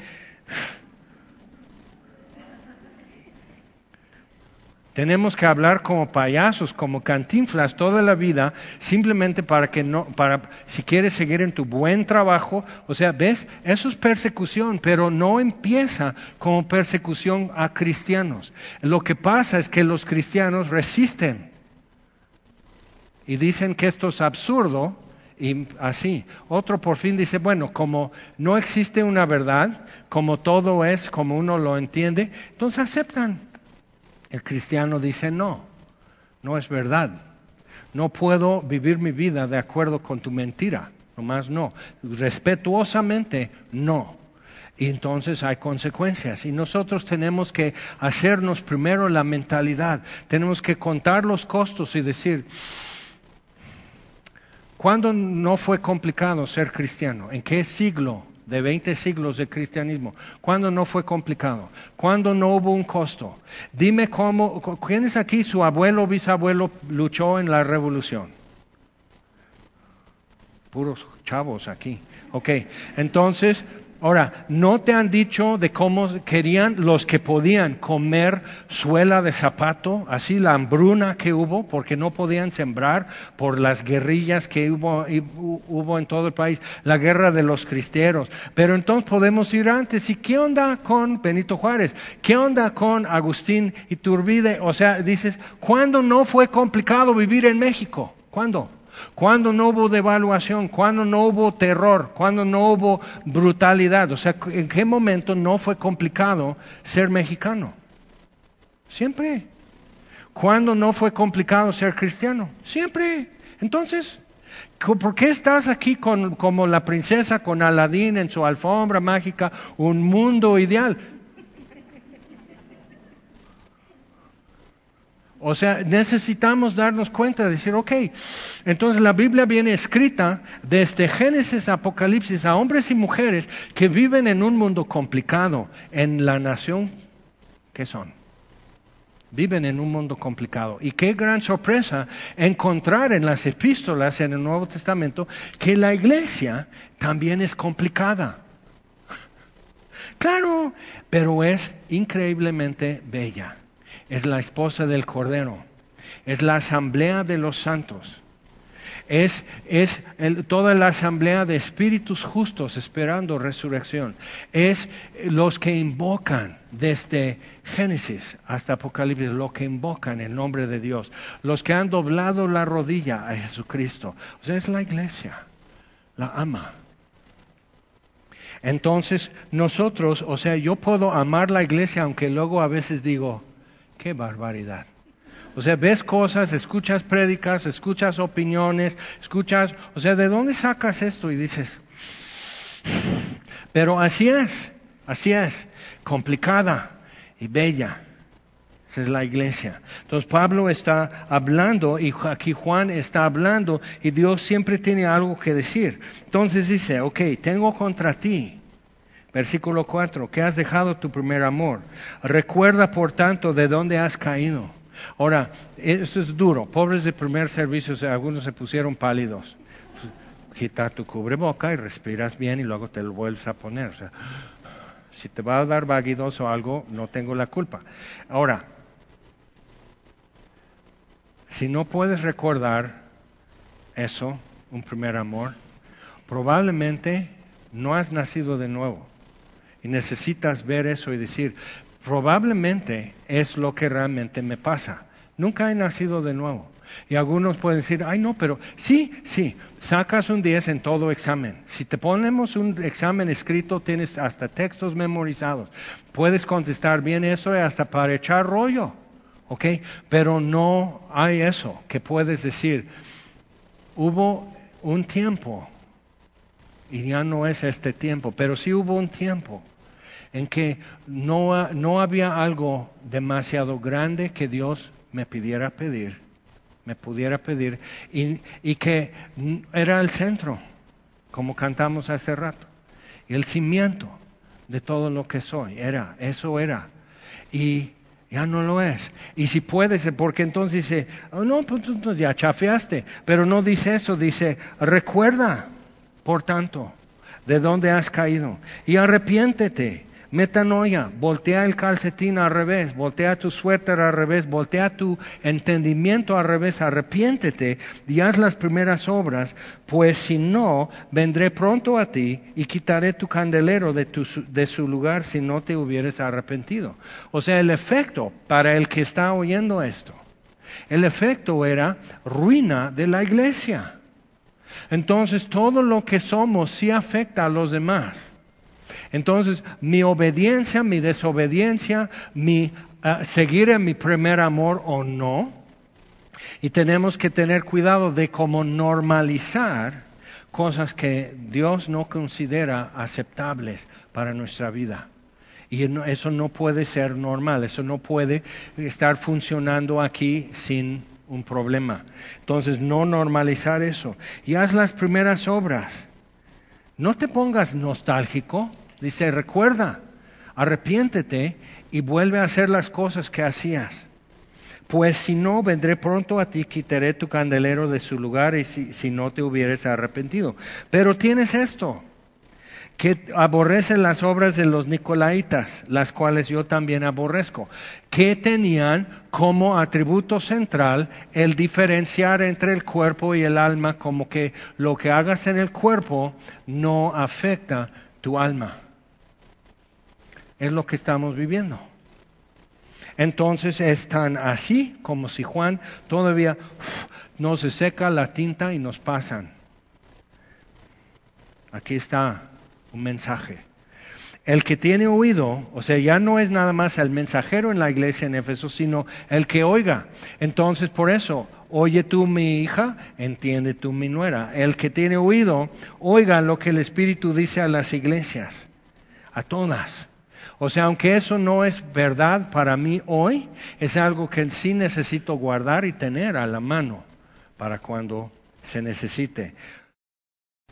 Tenemos que hablar como payasos, como cantinflas toda la vida, simplemente para que no, para, si quieres seguir en tu buen trabajo, o sea, ves, eso es persecución, pero no empieza como persecución a cristianos. Lo que pasa es que los cristianos resisten y dicen que esto es absurdo y así. Otro por fin dice, bueno, como no existe una verdad, como todo es como uno lo entiende, entonces aceptan. El cristiano dice, no, no es verdad. No puedo vivir mi vida de acuerdo con tu mentira. Nomás no. Respetuosamente, no. Y entonces hay consecuencias. Y nosotros tenemos que hacernos primero la mentalidad. Tenemos que contar los costos y decir, ¿cuándo no fue complicado ser cristiano? ¿En qué siglo de 20 siglos de cristianismo, ¿cuándo no fue complicado? ¿Cuándo no hubo un costo? Dime cómo, ¿quién es aquí su abuelo o bisabuelo luchó en la revolución? Puros chavos aquí. Ok, entonces, Ahora, ¿no te han dicho de cómo querían los que podían comer suela de zapato, así la hambruna que hubo, porque no podían sembrar por las guerrillas que hubo, en todo el país, la guerra de los cristeros? Pero entonces podemos ir antes. ¿Y qué onda con Benito Juárez? ¿Qué onda con Agustín Iturbide? O sea, dices, ¿cuándo no fue complicado vivir en México? ¿Cuándo? Cuando no hubo devaluación, cuando no hubo terror, cuando no hubo brutalidad, o sea, ¿en qué momento no fue complicado ser mexicano? Siempre. ¿Cuándo no fue complicado ser cristiano? Siempre. Entonces, ¿por qué estás aquí como la princesa con Aladín en su alfombra mágica, un mundo ideal? O sea, necesitamos darnos cuenta de decir, ok, entonces la Biblia viene escrita desde Génesis Apocalipsis a hombres y mujeres que viven en un mundo complicado, en la nación que son. Viven en un mundo complicado. Y qué gran sorpresa encontrar en las epístolas en el Nuevo Testamento que la iglesia también es complicada. Claro, pero es increíblemente bella es la esposa del Cordero, es la asamblea de los santos, es, es toda la asamblea de espíritus justos esperando resurrección, es los que invocan desde Génesis hasta Apocalipsis, los que invocan el nombre de Dios, los que han doblado la rodilla a Jesucristo. O sea, es la iglesia, la ama. Entonces, nosotros, o sea, yo puedo amar la iglesia, aunque luego a veces digo, qué barbaridad. O sea, ves cosas, escuchas prédicas, escuchas opiniones, escuchas, o sea, ¿de dónde sacas esto? Y dices, pero así es, así es, complicada y bella. Esa es la iglesia. Entonces Pablo está hablando y aquí Juan está hablando y Dios siempre tiene algo que decir. Entonces dice, ok, tengo contra ti. Versículo 4, que has dejado tu primer amor. Recuerda, por tanto, de dónde has caído. Ahora, esto es duro. Pobres de primer servicio, algunos se pusieron pálidos. Quita tu cubreboca y respiras bien y luego te lo vuelves a poner. Si te va a dar vaguidos o algo, no tengo la culpa. Ahora, si no puedes recordar eso, un primer amor, probablemente no has nacido de nuevo. Y necesitas ver eso y decir, probablemente es lo que realmente me pasa. Nunca he nacido de nuevo. Y algunos pueden decir, ay no, pero sí, sí, sacas un 10 en todo examen. Si te ponemos un examen escrito, tienes hasta textos memorizados. Puedes contestar bien eso hasta para echar rollo. ¿ok? Pero no hay eso que puedes decir, hubo un tiempo, y ya no es este tiempo, pero sí hubo un tiempo en que no, no había algo demasiado grande que Dios me pidiera pedir, me pudiera pedir, y, y que era el centro, como cantamos hace rato, el cimiento de todo lo que soy, era, eso era. Y ya no lo es. Y si puedes, porque entonces dice, oh, no, pues ya chafeaste. Pero no dice eso, dice, recuerda, por tanto, de dónde has caído y arrepiéntete Metanoia, voltea el calcetín al revés, voltea tu suéter al revés, voltea tu entendimiento al revés, arrepiéntete y haz las primeras obras, pues si no, vendré pronto a ti y quitaré tu candelero de, de su lugar si no te hubieres arrepentido. O sea, el efecto para el que está oyendo esto, el efecto era ruina de la iglesia. Entonces todo lo que somos sí afecta a los demás. Entonces, mi obediencia, mi desobediencia, mi ah, seguir en mi primer amor o no, y tenemos que tener cuidado de cómo normalizar cosas que Dios no considera aceptables para nuestra vida. Y eso no puede ser normal, eso no puede estar funcionando aquí sin un problema. Entonces, no normalizar eso. Y haz las primeras obras. No te pongas nostálgico. Dice, recuerda, arrepiéntete y vuelve a hacer las cosas que hacías. Pues si no, vendré pronto a ti, quitaré tu candelero de su lugar y si, si no te hubieres arrepentido. Pero tienes esto, que aborrecen las obras de los nicolaitas, las cuales yo también aborrezco, que tenían como atributo central el diferenciar entre el cuerpo y el alma, como que lo que hagas en el cuerpo no afecta tu alma es lo que estamos viviendo. Entonces es tan así como si Juan todavía no se seca la tinta y nos pasan. Aquí está un mensaje. El que tiene oído, o sea, ya no es nada más el mensajero en la iglesia en Éfeso, sino el que oiga. Entonces, por eso, oye tú mi hija, entiende tú mi nuera. El que tiene oído, oiga lo que el Espíritu dice a las iglesias, a todas. O sea, aunque eso no es verdad para mí hoy, es algo que sí necesito guardar y tener a la mano para cuando se necesite.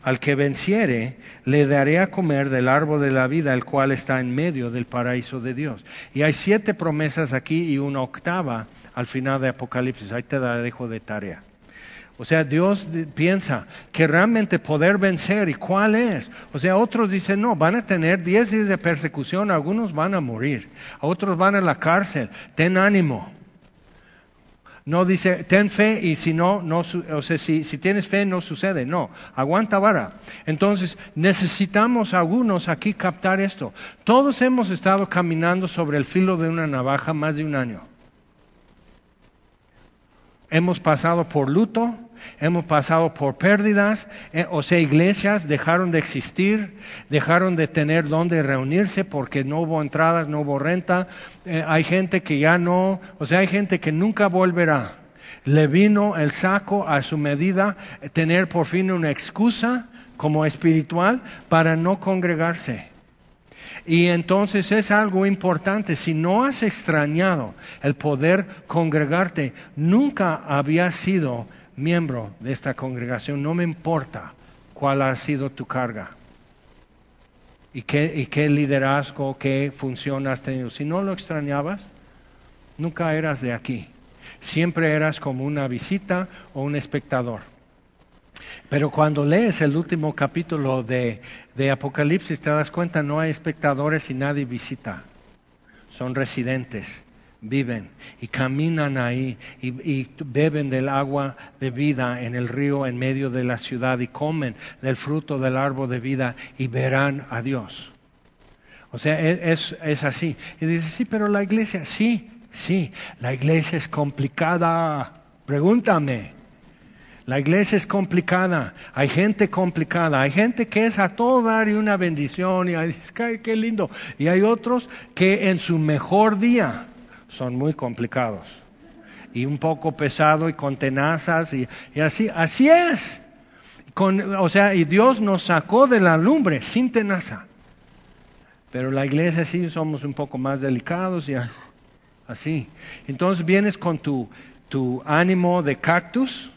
Al que venciere, le daré a comer del árbol de la vida, el cual está en medio del paraíso de Dios. Y hay siete promesas aquí y una octava al final de Apocalipsis. Ahí te la dejo de tarea. O sea, Dios piensa que realmente poder vencer, ¿y cuál es? O sea, otros dicen, no, van a tener diez días de persecución, algunos van a morir, otros van a la cárcel, ten ánimo. No dice, ten fe y si no, no o sea, si, si tienes fe no sucede. No, aguanta vara. Entonces, necesitamos algunos aquí captar esto. Todos hemos estado caminando sobre el filo de una navaja más de un año. Hemos pasado por luto, hemos pasado por pérdidas, eh, o sea, iglesias dejaron de existir, dejaron de tener donde reunirse porque no hubo entradas, no hubo renta, eh, hay gente que ya no, o sea, hay gente que nunca volverá. Le vino el saco a su medida, tener por fin una excusa como espiritual para no congregarse. Y entonces es algo importante. Si no has extrañado el poder congregarte, nunca había sido miembro de esta congregación. No me importa cuál ha sido tu carga y qué, y qué liderazgo, qué función has tenido. Si no lo extrañabas, nunca eras de aquí. Siempre eras como una visita o un espectador. Pero cuando lees el último capítulo de, Apocalipsis te das cuenta, no hay espectadores y nadie visita. Son residentes, viven y caminan ahí y, beben del agua de vida en el río en medio de la ciudad y comen del fruto del árbol de vida y verán a Dios. O sea, e, es, es así. Y dice, sí, pero la iglesia, sí, sí, la iglesia es complicada. Pregúntame. La iglesia es complicada, hay gente complicada, hay gente que es a todo dar y una bendición y dice, qué lindo. Y hay otros que en su mejor día son muy complicados y un poco pesado y con tenazas y, así, así es. o sea, y Dios nos sacó de la lumbre sin tenaza. Pero la iglesia sí somos un poco más delicados y así. Entonces vienes con tu, tu ánimo de cactus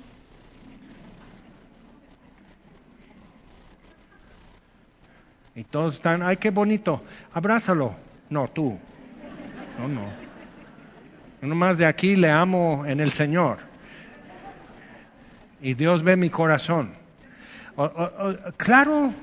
Y todos están, ay, qué bonito, abrázalo. No, tú. No, no. Uno más de aquí le amo en el Señor. Y Dios ve mi corazón. claro.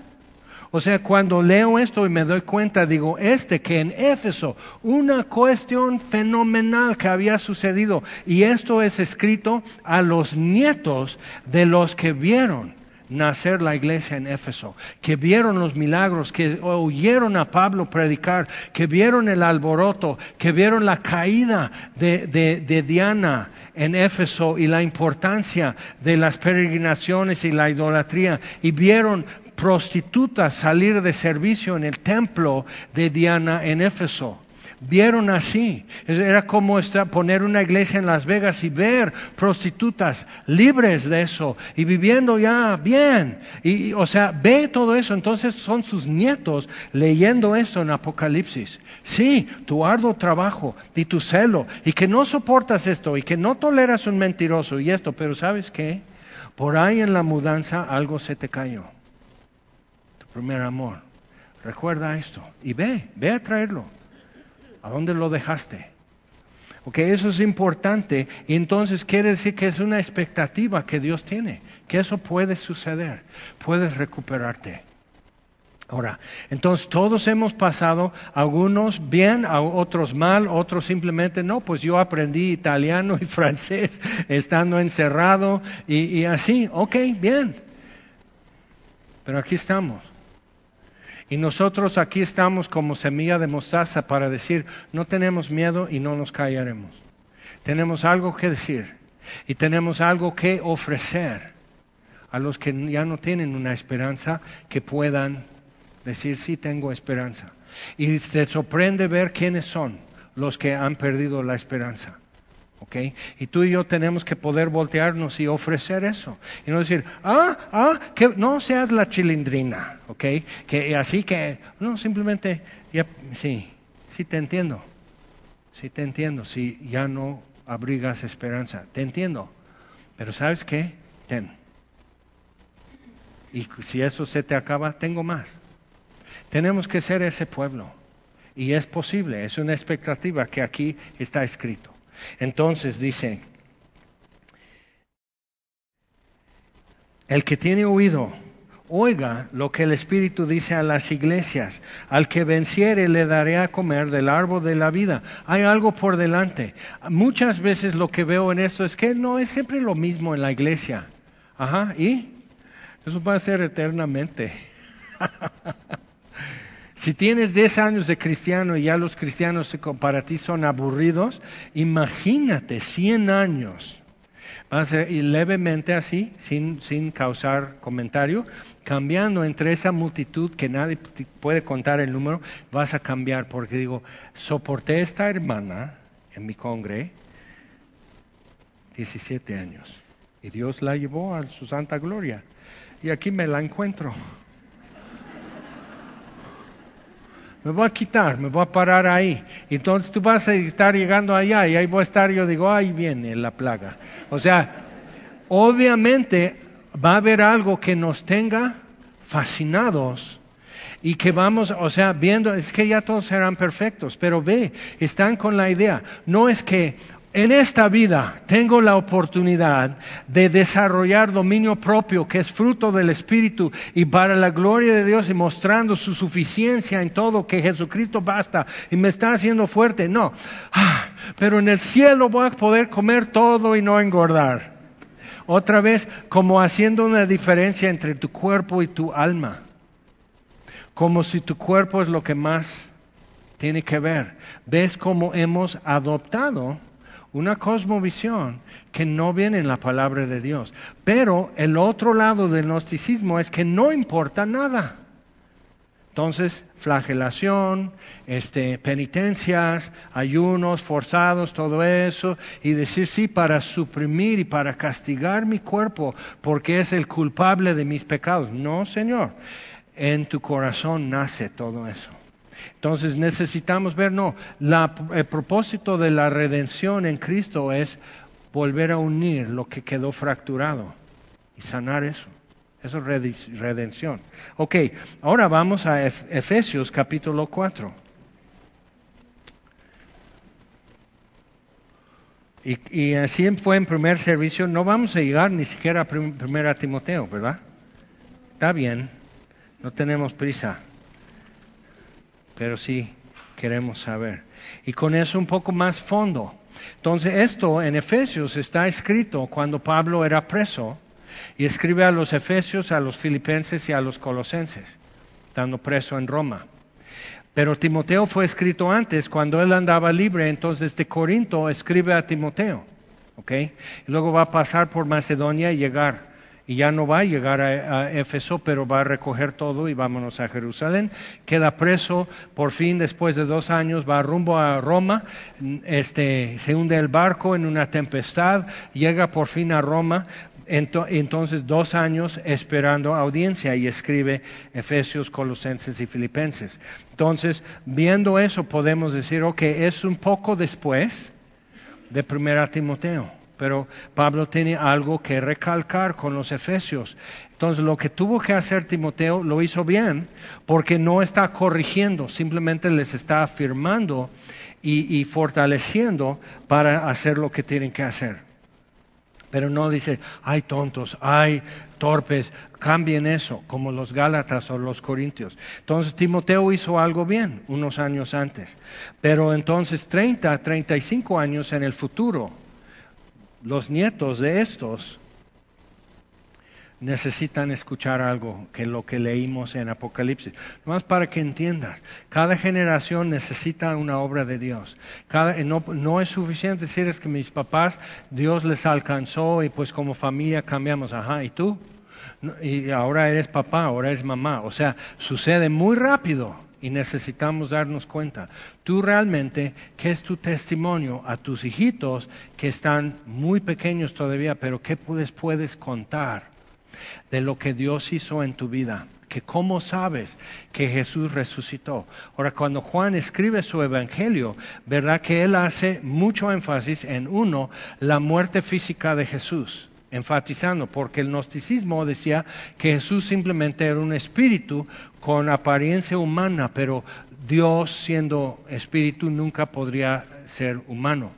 O sea, cuando leo esto y me doy cuenta, digo, este que en Éfeso, una cuestión fenomenal que había sucedido, y esto es escrito a los nietos de los que vieron nacer la iglesia en Éfeso, que vieron los milagros, que oyeron a Pablo predicar, que vieron el alboroto, que vieron la caída de, de Diana en Éfeso y la importancia de las peregrinaciones y la idolatría, y vieron prostitutas salir de servicio en el templo de Diana en Éfeso vieron así. Era como poner una iglesia en Las Vegas y ver prostitutas libres de eso y viviendo ya bien. Y, o sea, ve todo eso. Entonces son sus nietos leyendo esto en Apocalipsis. Sí, tu arduo trabajo y tu celo y que no soportas esto y que no toleras un mentiroso y esto, pero ¿sabes qué? Por ahí en la mudanza algo se te cayó. Tu primer amor. Recuerda esto y ve, ve a traerlo. ¿A dónde lo dejaste? Ok, eso es importante y entonces quiere decir que es una expectativa que Dios tiene, que eso puede suceder, puedes recuperarte. Ahora, entonces todos hemos pasado, algunos bien, otros mal, otros simplemente no, pues yo aprendí italiano y francés estando encerrado y, y así, ok, bien. Pero aquí estamos. Y nosotros aquí estamos como semilla de mostaza para decir, no tenemos miedo y no nos callaremos. Tenemos algo que decir y tenemos algo que ofrecer a los que ya no tienen una esperanza que puedan decir, sí tengo esperanza. Y te sorprende ver quiénes son los que han perdido la esperanza. Y tú y yo tenemos que poder voltearnos y ofrecer eso. Y no decir, ah, ah, que no seas la chilindrina, ¿ok? Que así que, no, simplemente, sí, sí te entiendo. Sí te entiendo, si ya no abrigas esperanza. Te entiendo. Pero ¿sabes qué? Ten. Y si eso se te acaba, tengo más. Tenemos que ser ese pueblo. Y es posible, es una expectativa que aquí está escrito. Entonces dice, el que tiene oído, oiga lo que el Espíritu dice a las iglesias. Al que venciere le daré a comer del árbol de la vida. Hay algo por delante. Muchas veces lo que veo en esto es que no es siempre lo mismo en la iglesia. Ajá, ¿y? Eso va a ser eternamente. Si tienes 10 años de cristiano y ya los cristianos para ti son aburridos, imagínate 100 años. Vas a hacer y levemente así, sin, sin causar comentario, cambiando entre esa multitud que nadie puede contar el número, vas a cambiar, porque digo, soporté esta hermana en mi congre 17 años y Dios la llevó a su santa gloria y aquí me la encuentro. Me voy a quitar, me voy a parar ahí. Entonces tú vas a estar llegando allá y ahí voy a estar, yo digo, ahí viene la plaga. O sea, obviamente va a haber algo que nos tenga fascinados y que vamos, o sea, viendo, es que ya todos serán perfectos, pero ve, están con la idea, no es que, en esta vida tengo la oportunidad de desarrollar dominio propio que es fruto del Espíritu y para la gloria de Dios y mostrando su suficiencia en todo, que Jesucristo basta y me está haciendo fuerte. No, ah, pero en el cielo voy a poder comer todo y no engordar. Otra vez, como haciendo una diferencia entre tu cuerpo y tu alma. Como si tu cuerpo es lo que más tiene que ver. ¿Ves cómo hemos adoptado? Una cosmovisión que no viene en la palabra de Dios. Pero el otro lado del gnosticismo es que no importa nada. Entonces, flagelación, este, penitencias, ayunos forzados, todo eso, y decir sí para suprimir y para castigar mi cuerpo porque es el culpable de mis pecados. No, Señor, en tu corazón nace todo eso. Entonces necesitamos ver, no, el propósito de la redención en Cristo es volver a unir lo que quedó fracturado y sanar eso. Eso es redención. Ok, ahora vamos a Efesios capítulo 4. Y, y, así fue en primer servicio, no vamos a llegar ni siquiera a primera Timoteo, ¿verdad? Está bien, no tenemos prisa pero sí queremos saber. Y con eso un poco más fondo. Entonces esto en Efesios está escrito cuando Pablo era preso y escribe a los Efesios, a los Filipenses y a los Colosenses, estando preso en Roma. Pero Timoteo fue escrito antes, cuando él andaba libre, entonces de Corinto escribe a Timoteo. ¿ok? Y luego va a pasar por Macedonia y llegar y ya no va a llegar a, Éfeso, pero va a recoger todo y vámonos a Jerusalén. Queda preso, por fin, después de dos años, va rumbo a Roma, este, se hunde el barco en una tempestad, llega por fin a Roma, entonces dos años esperando audiencia y escribe Efesios, Colosenses y Filipenses. Entonces, viendo eso, podemos decir, ok, es un poco después de Primera Timoteo pero Pablo tiene algo que recalcar con los efesios. Entonces lo que tuvo que hacer Timoteo lo hizo bien, porque no está corrigiendo, simplemente les está afirmando y, fortaleciendo para hacer lo que tienen que hacer. Pero no dice, hay tontos, hay torpes, cambien eso, como los Gálatas o los Corintios. Entonces Timoteo hizo algo bien unos años antes. Pero entonces 30, 35 años en el futuro, los nietos de estos necesitan escuchar algo que lo que leímos en Apocalipsis. Más para que entiendas, cada generación necesita una obra de Dios. no, no, es suficiente decir que mis papás, Dios les alcanzó y pues como familia cambiamos. Ajá, ¿y tú? Y ahora eres papá, ahora eres mamá. O sea, sucede muy rápido y necesitamos darnos cuenta. Tú realmente, ¿qué es tu testimonio a tus hijitos que están muy pequeños todavía, pero qué puedes, puedes contar de lo que Dios hizo en tu vida? que cómo sabes que Jesús resucitó. Ahora, cuando Juan escribe su evangelio, verdad que él hace mucho énfasis en uno, la muerte física de Jesús enfatizando, porque el gnosticismo decía que Jesús simplemente era un espíritu con apariencia humana, pero Dios siendo espíritu nunca podría ser humano.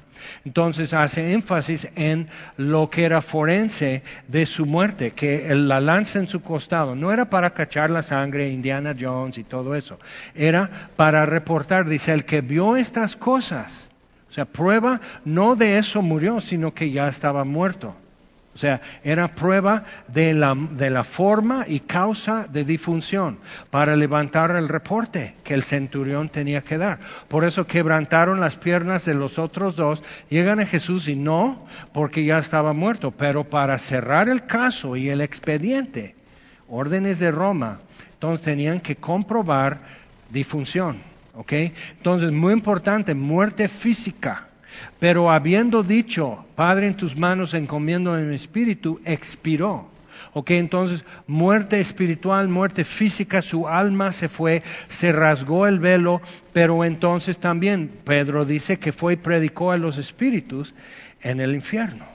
Entonces hace énfasis en lo que era forense de su muerte, que la lanza en su costado no era para cachar la sangre, Indiana Jones y todo eso, era para reportar, dice, el que vio estas cosas, o sea, prueba no de eso murió, sino que ya estaba muerto. O sea, era prueba de la, de la, forma y causa de difunción para levantar el reporte que el centurión tenía que dar. Por eso quebrantaron las piernas de los otros dos, llegan a Jesús y no porque ya estaba muerto, pero para cerrar el caso y el expediente, órdenes de Roma, entonces tenían que comprobar difunción. ¿ok? Entonces, muy importante, muerte física pero habiendo dicho, Padre, en tus manos encomiendo en mi espíritu, expiró. Ok, entonces muerte espiritual, muerte física, su alma se fue, se rasgó el velo, pero entonces también Pedro dice que fue y predicó a los espíritus en el infierno.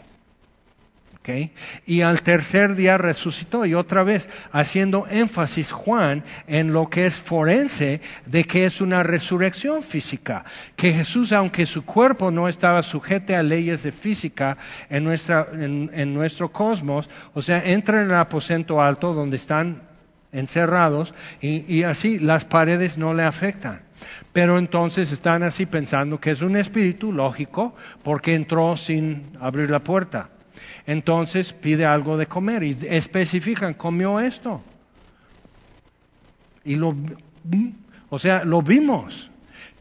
Y al tercer día resucitó y otra vez haciendo énfasis Juan en lo que es forense de que es una resurrección física, que Jesús aunque su cuerpo no estaba sujeto a leyes de física en, nuestra, en, nuestro cosmos, o sea, entra en el aposento alto donde están encerrados y así las paredes no le afectan. Pero entonces están así pensando que es un espíritu lógico porque entró sin abrir la puerta. Entonces pide algo de comer y especifican, comió esto. Y lo, o sea, lo vimos,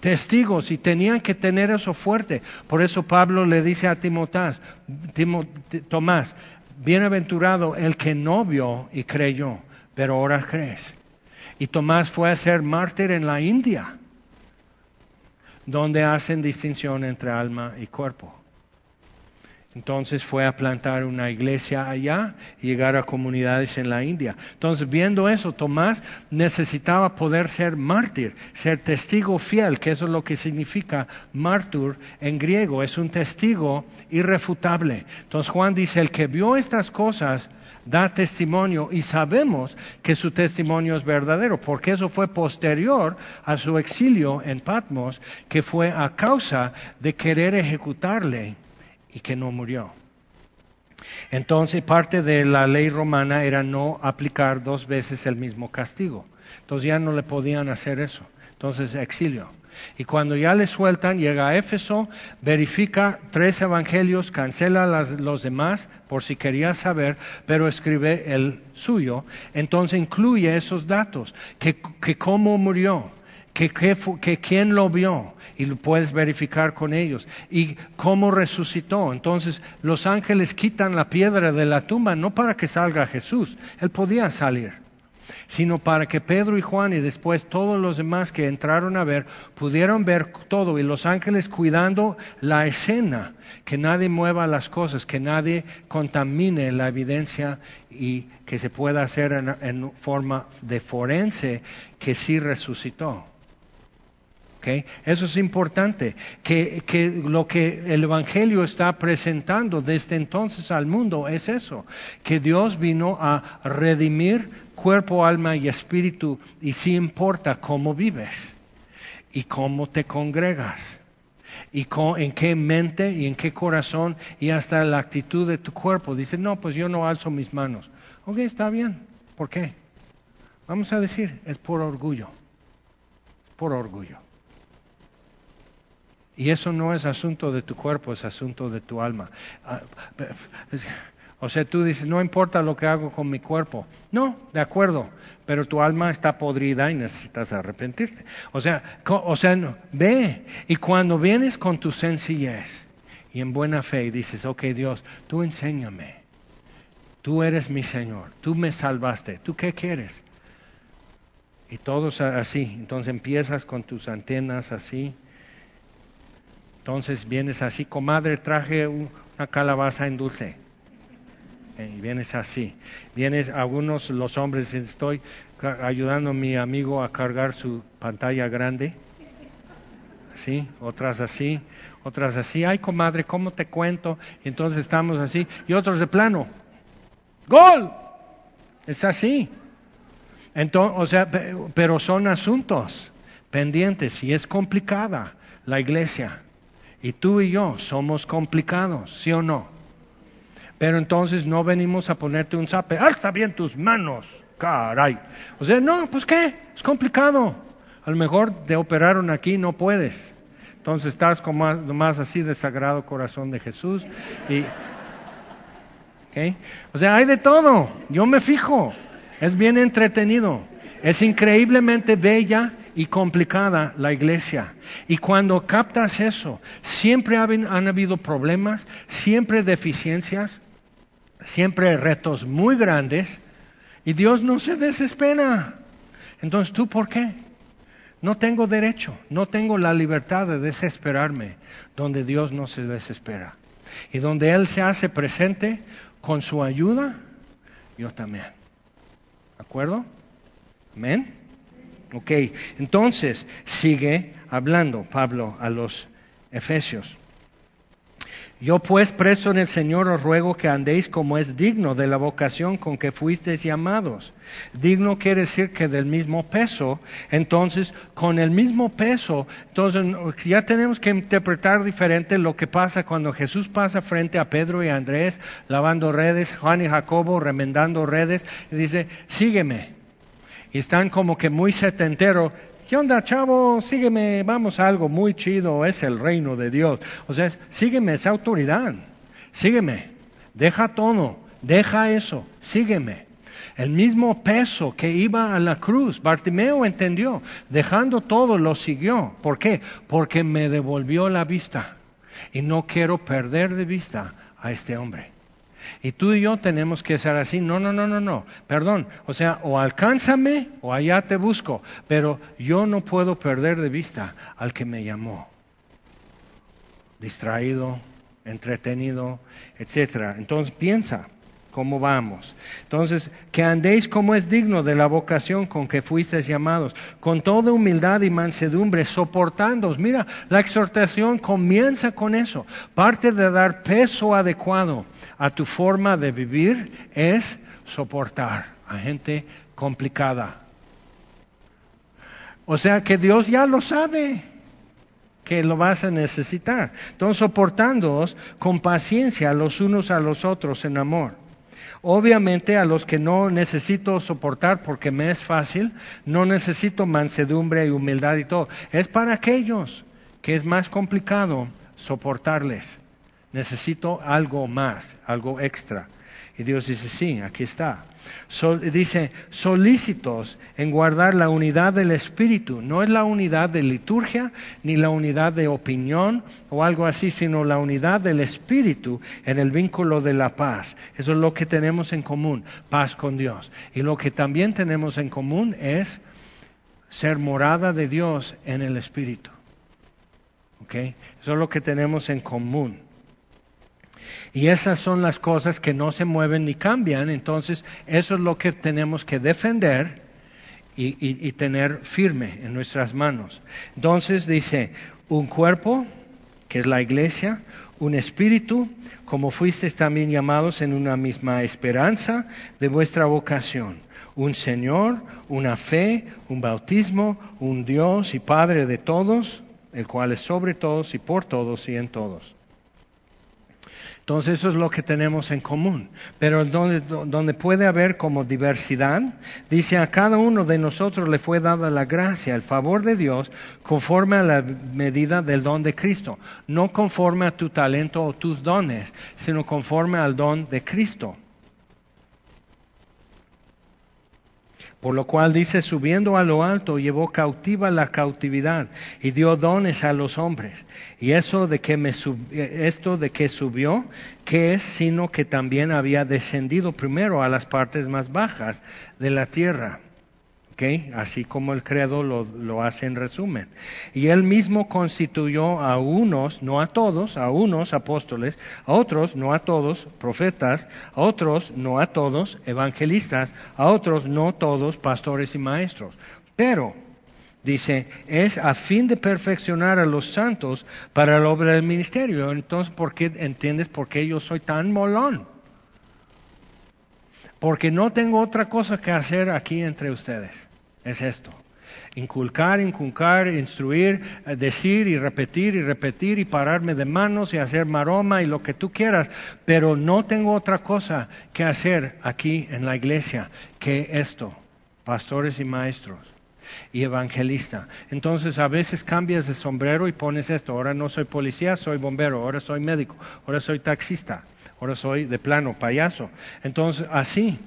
testigos, y tenían que tener eso fuerte. Por eso Pablo le dice a Timotás, Tomás, bienaventurado el que no vio y creyó, pero ahora crees. Y Tomás fue a ser mártir en la India, donde hacen distinción entre alma y cuerpo. Entonces fue a plantar una iglesia allá y llegar a comunidades en la India. Entonces, viendo eso, Tomás necesitaba poder ser mártir, ser testigo fiel, que eso es lo que significa mártir en griego, es un testigo irrefutable. Entonces Juan dice, el que vio estas cosas da testimonio y sabemos que su testimonio es verdadero, porque eso fue posterior a su exilio en Patmos, que fue a causa de querer ejecutarle y que no murió. Entonces parte de la ley romana era no aplicar dos veces el mismo castigo. Entonces ya no le podían hacer eso. Entonces exilio. Y cuando ya le sueltan, llega a Éfeso, verifica tres evangelios, cancela los demás por si quería saber, pero escribe el suyo. Entonces incluye esos datos, que, cómo murió, que quién lo vio, y lo puedes verificar con ellos. Y cómo resucitó. Entonces los ángeles quitan la piedra de la tumba no para que salga Jesús, él podía salir, sino para que Pedro y Juan y después todos los demás que entraron a ver pudieron ver todo y los ángeles cuidando la escena, que nadie mueva las cosas, que nadie contamine la evidencia y que se pueda hacer en, en forma de forense que sí resucitó. Eso es importante, que, que, lo que el Evangelio está presentando desde entonces al mundo es eso, que Dios vino a redimir cuerpo, alma y espíritu y sí importa cómo vives y cómo te congregas y en qué mente y en qué corazón y hasta la actitud de tu cuerpo. Dice, no, pues yo no alzo mis manos. Ok, está bien. ¿Por qué? Vamos a decir, es por orgullo. Por orgullo. Y eso no es asunto de tu cuerpo, es asunto de tu alma. Ah, o sea, tú dices, no importa lo que hago con mi cuerpo. No, de acuerdo, pero tu alma está podrida y necesitas arrepentirte. O sea, o sea ve. Y cuando vienes con tu sencillez y en buena fe y dices, ok Dios, tú enséñame. Tú eres mi Señor, tú me salvaste, ¿tú qué quieres? Y todos así, entonces empiezas con tus antenas así entonces vienes así, comadre, traje una calabaza en dulce. Y vienes así. Vienes, algunos, los hombres, estoy ayudando a mi amigo a cargar su pantalla grande. Así, otras así, otras así. Ay, comadre, ¿cómo te cuento? Entonces estamos así. Y otros de plano. ¡Gol! Es así. Entonces, o sea, pero son asuntos pendientes y es complicada la iglesia. Y tú y yo somos complicados, ¿sí o no? Pero entonces no venimos a ponerte un zape, alza bien tus manos, caray. O sea, no, pues qué, es complicado. A lo mejor te operaron aquí, no puedes. Entonces estás como más, así de sagrado corazón de Jesús y O sea, hay de todo. Yo me fijo. Es bien entretenido. Es increíblemente bella y complicada la iglesia. Y cuando captas eso, siempre han habido problemas, siempre deficiencias, siempre retos muy grandes, y Dios no se desespera. Entonces, ¿tú por qué? No tengo derecho, no tengo la libertad de desesperarme donde Dios no se desespera. Y donde Él se hace presente con su ayuda, yo también. ¿De acuerdo? Amén. Ok, entonces sigue hablando Pablo a los Efesios. Yo pues preso en el Señor os ruego que andéis como es digno de la vocación con que fuisteis llamados. Digno quiere decir que del mismo peso, entonces con el mismo peso, entonces ya tenemos que interpretar diferente lo que pasa cuando Jesús pasa frente a Pedro y Andrés lavando redes, Juan y Jacobo remendando redes y dice, sígueme. Y están como que muy setentero, ¿Qué onda, chavo? Sígueme, vamos a algo muy chido, es el reino de Dios. O sea, sígueme, esa autoridad. Sígueme, deja todo, deja eso, sígueme. El mismo peso que iba a la cruz, Bartimeo entendió, dejando todo lo siguió. ¿Por qué? Porque me devolvió la vista y no quiero perder de vista a este hombre. Y tú y yo tenemos que ser así. No, no, no, no, no. Perdón. O sea, o alcánzame o allá te busco. Pero yo no puedo perder de vista al que me llamó. Distraído, entretenido, etcétera. Entonces piensa cómo vamos. Entonces, que andéis como es digno de la vocación con que fuisteis llamados, con toda humildad y mansedumbre, soportándoos. Mira, la exhortación comienza con eso. Parte de dar peso adecuado a tu forma de vivir es soportar a gente complicada. O sea que Dios ya lo sabe que lo vas a necesitar. Entonces, soportándoos con paciencia los unos a los otros en amor Obviamente a los que no necesito soportar porque me es fácil, no necesito mansedumbre y humildad y todo. Es para aquellos que es más complicado soportarles. Necesito algo más, algo extra. Y Dios dice, sí, aquí está. dice, solícitos en guardar la unidad del Espíritu. No es la unidad de liturgia ni la unidad de opinión o algo así, sino la unidad del Espíritu en el vínculo de la paz. Eso es lo que tenemos en común, paz con Dios. Y lo que también tenemos en común es ser morada de Dios en el Espíritu. ¿Ok? Eso es lo que tenemos en común. Y esas son las cosas que no se mueven ni cambian, entonces eso es lo que tenemos que defender y, tener firme en nuestras manos. Entonces dice, un cuerpo, que es la iglesia, un espíritu, como fuisteis también llamados en una misma esperanza de vuestra vocación, un Señor, una fe, un bautismo, un Dios y Padre de todos, el cual es sobre todos y por todos y en todos. Entonces eso es lo que tenemos en común. Pero donde, donde, puede haber como diversidad, dice a cada uno de nosotros le fue dada la gracia, el favor de Dios, conforme a la medida del don de Cristo. No conforme a tu talento o tus dones, sino conforme al don de Cristo. Por lo cual dice, subiendo a lo alto, llevó cautiva la cautividad y dio dones a los hombres. Y eso de que me esto de que subió, ¿qué es? Sino que también había descendido primero a las partes más bajas de la tierra. Así como el credo lo, lo, hace en resumen. Y él mismo constituyó a unos, no a todos, a unos apóstoles, a otros, no a todos, profetas, a otros, no a todos, evangelistas, a otros, no todos, pastores y maestros. Pero, dice, es a fin de perfeccionar a los santos para la obra del ministerio. Entonces, ¿por qué entiendes por qué yo soy tan molón? Porque no tengo otra cosa que hacer aquí entre ustedes es esto. Inculcar, inculcar, instruir, eh, decir y repetir y repetir y pararme de manos y hacer maroma y lo que tú quieras, pero no tengo otra cosa que hacer aquí en la iglesia que esto, pastores y maestros. y evangelista. Entonces a veces cambias de sombrero y pones esto. Ahora no soy policía, soy bombero. Ahora soy médico. Ahora soy taxista. Ahora soy de plano payaso. Entonces así.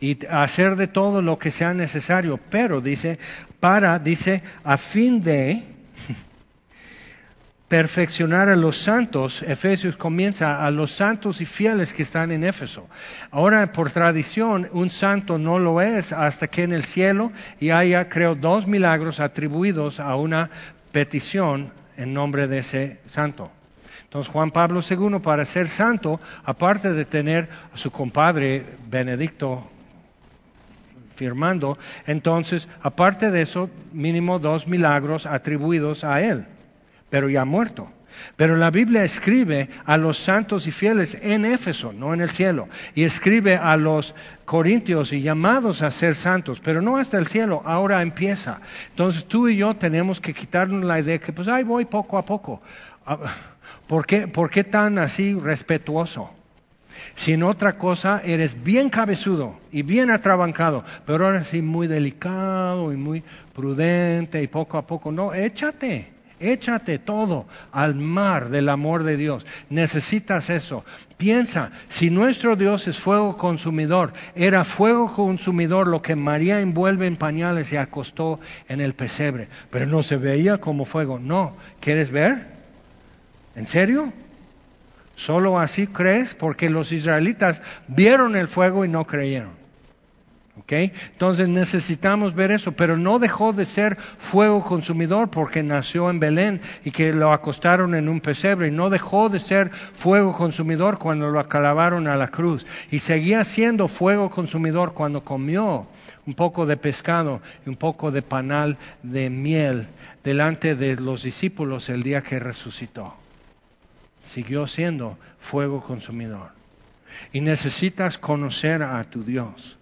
Y hacer de todo lo que sea necesario. Pero dice, para, dice, a fin de perfeccionar a los santos, Efesios comienza a los santos y fieles que están en Éfeso. Ahora, por tradición, un santo no lo es hasta que en el cielo y haya, creo, dos milagros atribuidos a una petición en nombre de ese santo. Entonces, Juan Pablo II, para ser santo, aparte de tener a su compadre Benedicto firmando, entonces, aparte de eso, mínimo dos milagros atribuidos a él pero ya muerto. Pero la Biblia escribe a los santos y fieles en Éfeso, no en el cielo, y escribe a los corintios y llamados a ser santos, pero no hasta el cielo, ahora empieza. Entonces tú y yo tenemos que quitarnos la idea que pues ahí voy poco a poco. ¿Por qué, ¿Por qué tan así respetuoso? Si en otra cosa eres bien cabezudo y bien atrabancado, pero ahora sí muy delicado y muy prudente y poco a poco, no, échate. Échate todo al mar del amor de Dios. Necesitas eso. Piensa, si nuestro Dios es fuego consumidor, era fuego consumidor lo que María envuelve en pañales y acostó en el pesebre, pero no se veía como fuego. No, ¿quieres ver? ¿En serio? ¿Solo así crees? Porque los israelitas vieron el fuego y no creyeron. Entonces necesitamos ver eso, pero no dejó de ser fuego consumidor porque nació en Belén y que lo acostaron en un pesebre, y no dejó de ser fuego consumidor cuando lo acalabaron a la cruz, y seguía siendo fuego consumidor cuando comió un poco de pescado y un poco de panal de miel delante de los discípulos el día que resucitó. Siguió siendo fuego consumidor. Y necesitas conocer a tu Dios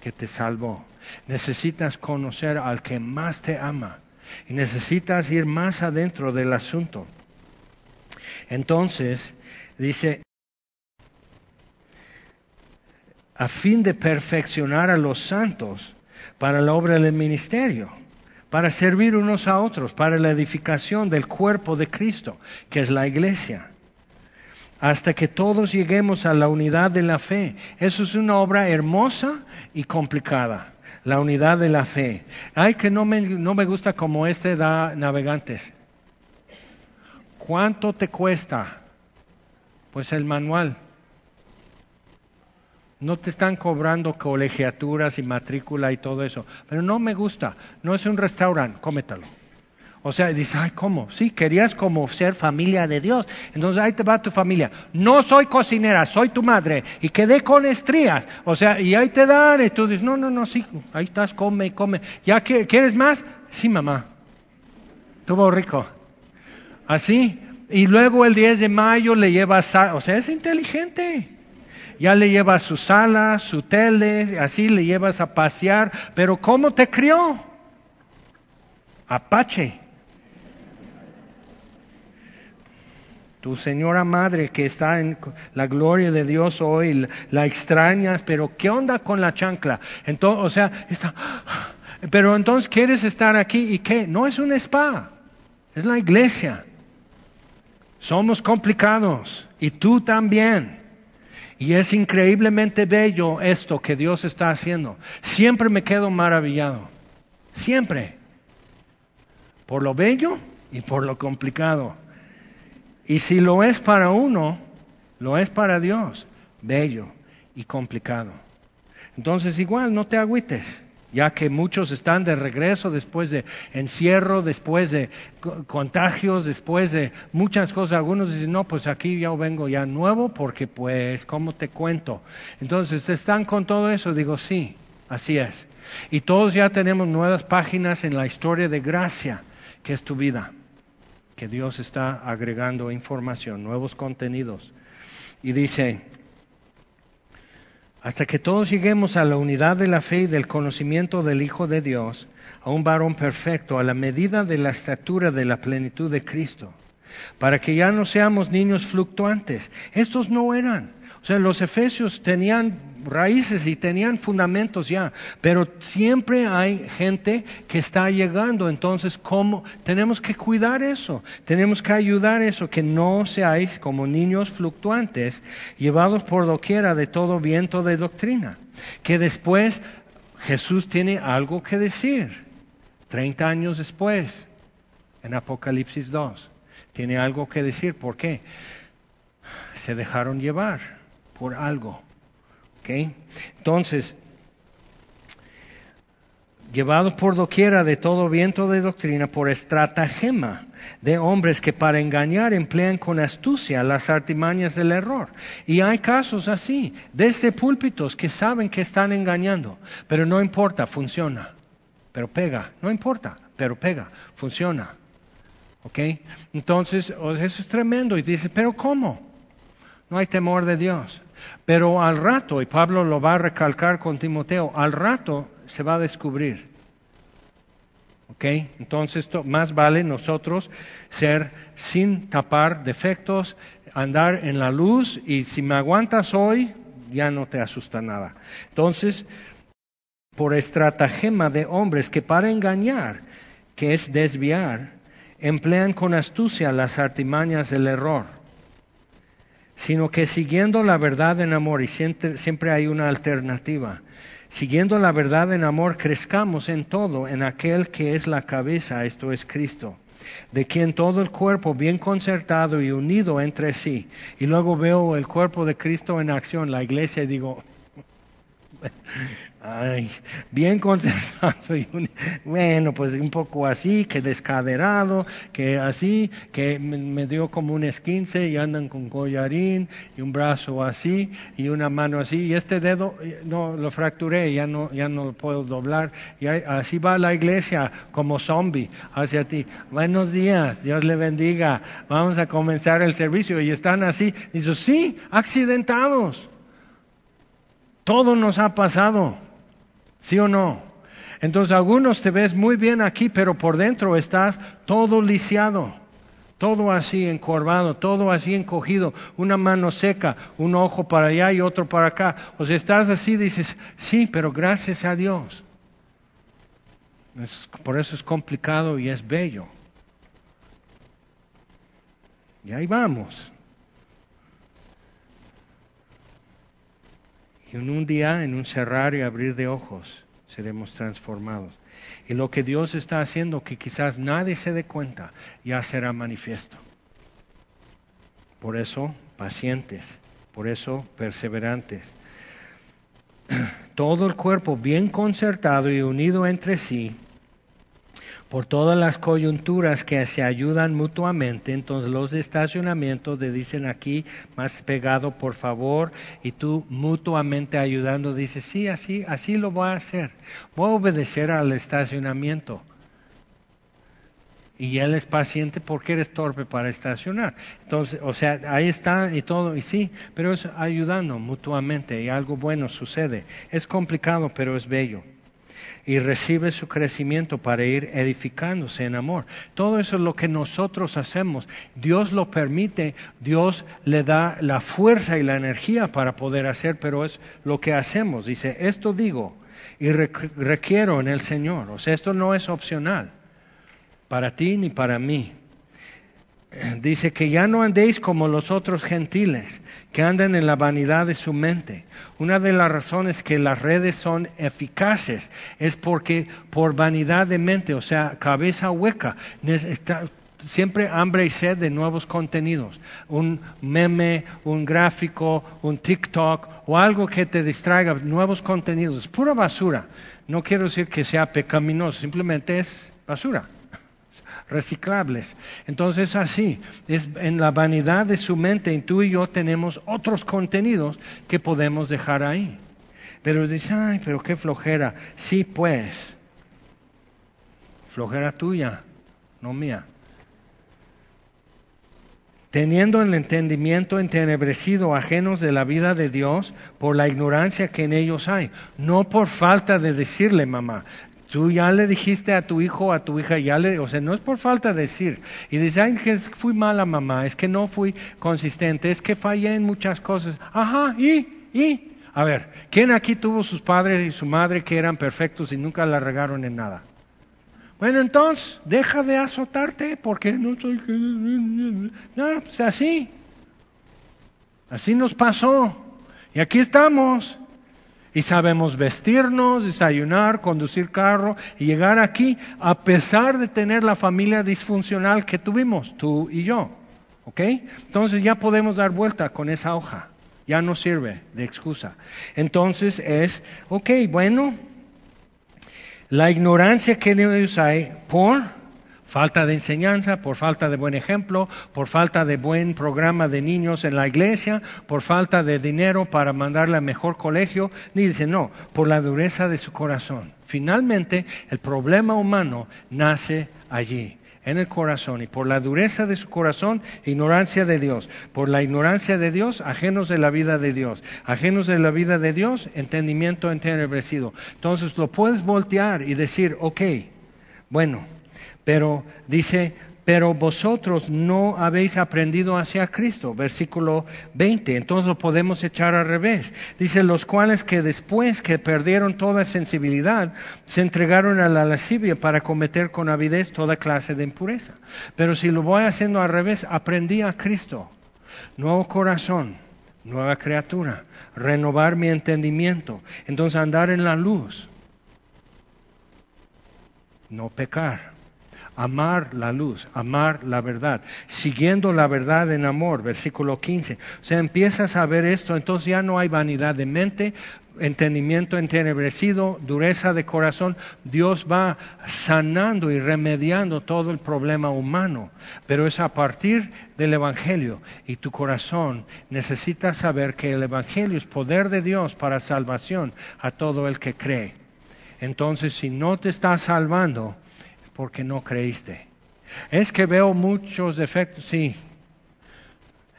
que te salvó. Necesitas conocer al que más te ama y necesitas ir más adentro del asunto. Entonces, dice, a fin de perfeccionar a los santos para la obra del ministerio, para servir unos a otros, para la edificación del cuerpo de Cristo, que es la iglesia hasta que todos lleguemos a la unidad de la fe. Eso es una obra hermosa y complicada, la unidad de la fe. Ay, que no me, no me gusta como este da navegantes. ¿Cuánto te cuesta? Pues el manual. No te están cobrando colegiaturas y matrícula y todo eso. Pero no me gusta. No es un restaurante, cómetalo. O sea, dice, ay, ¿cómo? Sí, querías como ser familia de Dios. Entonces ahí te va tu familia. No soy cocinera, soy tu madre. Y quedé con estrías. O sea, y ahí te dan. Y tú dices, no, no, no, sí, ahí estás, come, come. ¿Ya quieres más? Sí, mamá. Tuvo rico. Así. Y luego el 10 de mayo le llevas, o sea, es inteligente. Ya le llevas su sala, su tele, así le llevas a pasear. Pero ¿cómo te crió? Apache. tu señora madre que está en la gloria de Dios hoy, la extrañas, pero ¿qué onda con la chancla? Entonces, o sea, está, pero entonces quieres estar aquí y qué? No es un spa, es la iglesia. Somos complicados y tú también. Y es increíblemente bello esto que Dios está haciendo. Siempre me quedo maravillado. Siempre. Por lo bello y por lo complicado. Y si lo es para uno, lo es para Dios, bello y complicado. Entonces igual, no te agüites, ya que muchos están de regreso después de encierro, después de contagios, después de muchas cosas. Algunos dicen, no, pues aquí yo vengo ya nuevo porque pues, ¿cómo te cuento? Entonces, ¿están con todo eso? Digo, sí, así es. Y todos ya tenemos nuevas páginas en la historia de gracia, que es tu vida que Dios está agregando información, nuevos contenidos. Y dice, hasta que todos lleguemos a la unidad de la fe y del conocimiento del Hijo de Dios, a un varón perfecto, a la medida de la estatura de la plenitud de Cristo, para que ya no seamos niños fluctuantes. Estos no eran. O sea, los efesios tenían raíces y tenían fundamentos ya, pero siempre hay gente que está llegando, entonces ¿cómo? Tenemos que cuidar eso, tenemos que ayudar eso, que no seáis como niños fluctuantes, llevados por doquiera de todo viento de doctrina, que después Jesús tiene algo que decir, 30 años después, en Apocalipsis 2, tiene algo que decir, ¿por qué? Se dejaron llevar por algo. Entonces, llevados por doquiera de todo viento de doctrina, por estratagema de hombres que para engañar emplean con astucia las artimañas del error. Y hay casos así, desde púlpitos que saben que están engañando, pero no importa, funciona, pero pega, no importa, pero pega, funciona. ¿Ok? Entonces, eso es tremendo. Y dice, pero ¿cómo? No hay temor de Dios. Pero al rato, y Pablo lo va a recalcar con Timoteo, al rato se va a descubrir. ¿Ok? Entonces, más vale nosotros ser sin tapar defectos, andar en la luz y si me aguantas hoy, ya no te asusta nada. Entonces, por estratagema de hombres que para engañar, que es desviar, emplean con astucia las artimañas del error sino que siguiendo la verdad en amor, y siempre, hay una alternativa, siguiendo la verdad en amor, crezcamos en todo, en aquel que es la cabeza, esto es Cristo, de quien todo el cuerpo bien concertado y unido entre sí, y luego veo el cuerpo de Cristo en acción, la iglesia, y digo, Ay, bien concentrado y bueno, pues un poco así, que descaderado, que así, que me, dio como un esquince y andan con collarín y un brazo así y una mano así y este dedo eh, no lo fracturé, ya no ya no lo puedo doblar y así va la iglesia como zombie hacia ti. Buenos días, Dios le bendiga. Vamos a comenzar el servicio y están así. Dice, sí, accidentados. Todo nos ha pasado. ¿Sí o no? Entonces algunos te ves muy bien aquí, pero por dentro estás todo lisiado, todo así encorvado, todo así encogido, una mano seca, un ojo para allá y otro para acá. O sea, estás así, dices, sí, pero gracias a Dios. por eso es complicado y es bello. Y ahí vamos. Y en un día, en un cerrar y abrir de ojos, seremos transformados. Y lo que Dios está haciendo, que quizás nadie se dé cuenta, ya será manifiesto. Por eso, pacientes, por eso, perseverantes. Todo el cuerpo bien concertado y unido entre sí, por todas las coyunturas que se ayudan mutuamente. Entonces los de estacionamiento te dicen aquí más pegado, por favor, y tú mutuamente ayudando dices, sí, así, así lo voy a hacer. Voy a obedecer al estacionamiento. Y él es paciente porque eres torpe para estacionar. Entonces, o sea, ahí está y todo, y sí, pero es ayudando mutuamente y algo bueno sucede. Es complicado, pero es bello y recibe su crecimiento para ir edificándose en amor. Todo eso es lo que nosotros hacemos. Dios lo permite, Dios le da la fuerza y la energía para poder hacer, pero es lo que hacemos. Dice, esto digo y requiero en el Señor. O sea, esto no es opcional para ti ni para mí dice que ya no andéis como los otros gentiles, que andan en la vanidad de su mente. Una de las razones que las redes son eficaces es porque por vanidad de mente, o sea, cabeza hueca, siempre hambre y sed de nuevos contenidos. Un meme, un gráfico, un TikTok o algo que te distraiga, nuevos contenidos. Pura basura. No quiero decir que sea pecaminoso, simplemente es basura reciclables. Entonces así, es en la vanidad de su mente, tú y yo tenemos otros contenidos que podemos dejar ahí. Pero dice, ay, pero qué flojera. Sí, pues, flojera tuya, no mía. Teniendo el entendimiento entenebrecido, ajenos de la vida de Dios por la ignorancia que en ellos hay, no por falta de decirle, mamá, Tú ya le dijiste a tu hijo, a tu hija, ya le, o sea, no es por falta de decir. Y dice, ay, que fui mala mamá, es que no fui consistente, es que fallé en muchas cosas. Ajá, ¿y? ¿y? A ver, ¿quién aquí tuvo sus padres y su madre que eran perfectos y nunca la regaron en nada? Bueno, entonces, deja de azotarte porque no soy... No, pues así. Así nos pasó. Y aquí estamos. Y sabemos vestirnos, desayunar, conducir carro y llegar aquí a pesar de tener la familia disfuncional que tuvimos, tú y yo. ¿Ok? Entonces ya podemos dar vuelta con esa hoja. Ya no sirve de excusa. Entonces es, ok, bueno, la ignorancia que ellos hay por falta de enseñanza, por falta de buen ejemplo, por falta de buen programa de niños en la iglesia, por falta de dinero para mandarle a mejor colegio, ni dice no, por la dureza de su corazón. Finalmente, el problema humano nace allí en el corazón y por la dureza de su corazón, ignorancia de Dios. Por la ignorancia de Dios, ajenos de la vida de Dios. Ajenos de la vida de Dios, entendimiento entenebrecido. Entonces lo puedes voltear y decir, ok, bueno, pero dice, pero vosotros no habéis aprendido hacia Cristo. Versículo 20. Entonces lo podemos echar al revés. Dice, los cuales que después que perdieron toda sensibilidad, se entregaron a la lascivia para cometer con avidez toda clase de impureza. Pero si lo voy haciendo al revés, aprendí a Cristo. Nuevo corazón, nueva criatura, renovar mi entendimiento. Entonces andar en la luz, no pecar amar la luz, amar la verdad, siguiendo la verdad en amor, versículo 15. O sea, empiezas a ver esto, entonces ya no hay vanidad de mente, entendimiento entenebrecido, dureza de corazón. Dios va sanando y remediando todo el problema humano, pero es a partir del Evangelio y tu corazón necesita saber que el Evangelio es poder de Dios para salvación a todo el que cree. Entonces, si no te está salvando, porque no creíste. Es que veo muchos defectos, sí.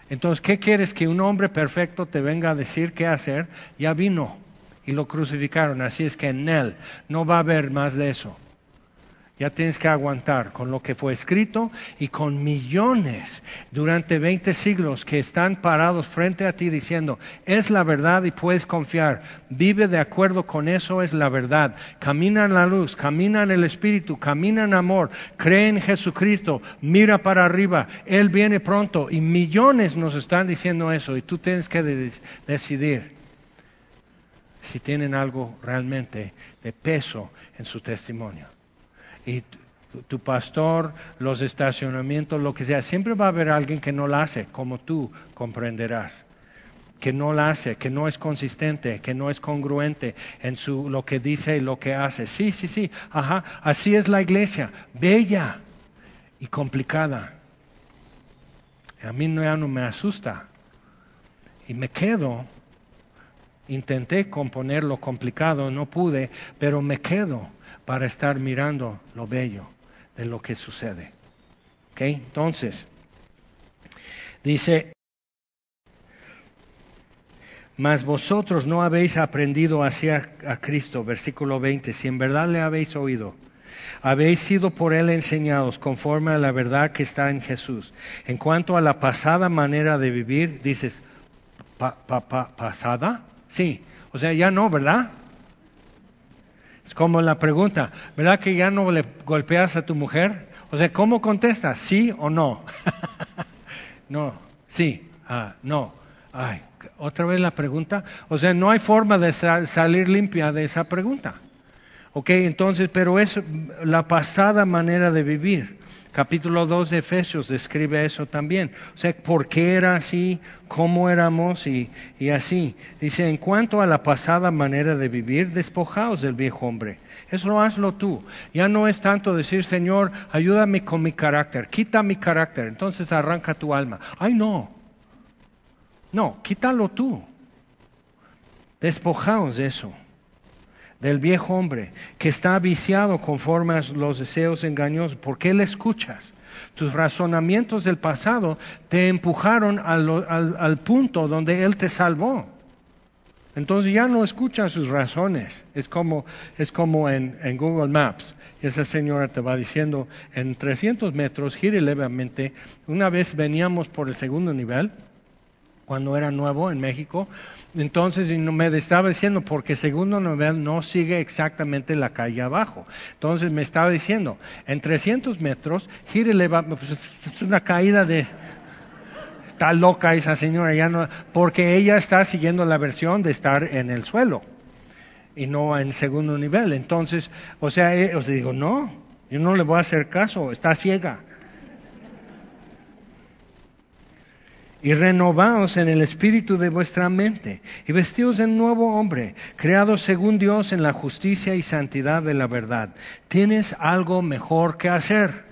Entonces, ¿qué quieres que un hombre perfecto te venga a decir qué hacer? Ya vino y lo crucificaron, así es que en él no va a haber más de eso. Ya tienes que aguantar con lo que fue escrito y con millones durante 20 siglos que están parados frente a ti diciendo, es la verdad y puedes confiar. Vive de acuerdo con eso, es la verdad. Camina en la luz, camina en el Espíritu, camina en amor, cree en Jesucristo, mira para arriba, Él viene pronto y millones nos están diciendo eso y tú tienes que decidir si tienen algo realmente de peso en su testimonio y tu, pastor, los estacionamientos, lo que sea, siempre va a haber alguien que no lo hace, como tú comprenderás que no lo hace, que no es consistente, que no es congruente en su, lo que dice y lo que hace. Sí, sí, sí, ajá, así es la iglesia, bella y complicada. A mí no, ya no me asusta. Y me quedo, intenté componer lo complicado, no pude, pero me quedo para estar mirando lo bello de lo que sucede. ¿Ok? Entonces, dice, mas vosotros no habéis aprendido hacia a Cristo, versículo 20, si en verdad le habéis oído, habéis sido por él enseñados conforme a la verdad que está en Jesús. En cuanto a la pasada manera de vivir, dices, ¿pasada? Sí, o sea, ya no, ¿verdad? Es como la pregunta, ¿verdad que ya no le golpeas a tu mujer? O sea, ¿cómo contestas? ¿Sí o no? no, sí, ah, no. Ay, otra vez la pregunta. O sea, no hay forma de salir limpia de esa pregunta. Ok, entonces, pero es la pasada manera de vivir. Capítulo 2 de Efesios describe eso también. O sea, por qué era así, cómo éramos y, así. Dice, en cuanto a la pasada manera de vivir, despojaos del viejo hombre. Eso hazlo tú. Ya no es tanto decir, Señor, ayúdame con mi carácter, quita mi carácter, entonces arranca tu alma. Ay, no. No, quítalo tú. Despojaos de eso del viejo hombre que está viciado conforme a los deseos engañosos. ¿Por qué le escuchas? Tus razonamientos del pasado te empujaron al, punto donde Él te salvó. Entonces ya no escuchas sus razones. Es como, es como en, en, Google Maps. Esa señora te va diciendo, en 300 metros, gire levemente. Una vez veníamos por el segundo nivel cuando era nuevo en México. Entonces me estaba diciendo, porque segundo nivel no sigue exactamente la calle abajo. Entonces me estaba diciendo, en 300 metros, gírele, pues, es una caída de... Está loca esa señora, ya no, porque ella está siguiendo la versión de estar en el suelo y no en segundo nivel. Entonces, o sea, eh, os digo, no, yo no le voy a hacer caso, está ciega. Y renovaos en el espíritu de vuestra mente, y vestidos de nuevo hombre, creados según Dios en la justicia y santidad de la verdad. Tienes algo mejor que hacer.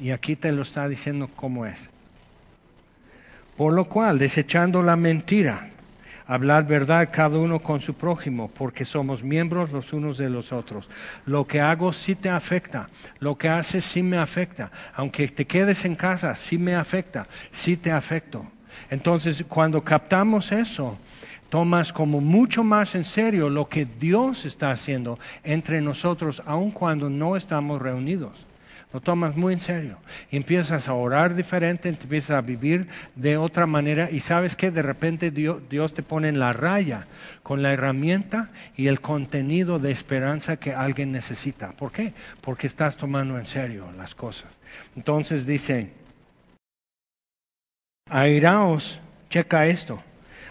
Y aquí te lo está diciendo cómo es. Por lo cual, desechando la mentira, hablar verdad cada uno con su prójimo, porque somos miembros los unos de los otros. Lo que hago sí te afecta, lo que haces sí me afecta, aunque te quedes en casa, sí me afecta, sí te afecto. Entonces, cuando captamos eso, tomas como mucho más en serio lo que Dios está haciendo entre nosotros, aun cuando no estamos reunidos. Lo tomas muy en serio. Y empiezas a orar diferente, empiezas a vivir de otra manera y sabes que de repente Dios, te pone en la raya con la herramienta y el contenido de esperanza que alguien necesita. ¿Por qué? Porque estás tomando en serio las cosas. Entonces dice, airaos, checa esto,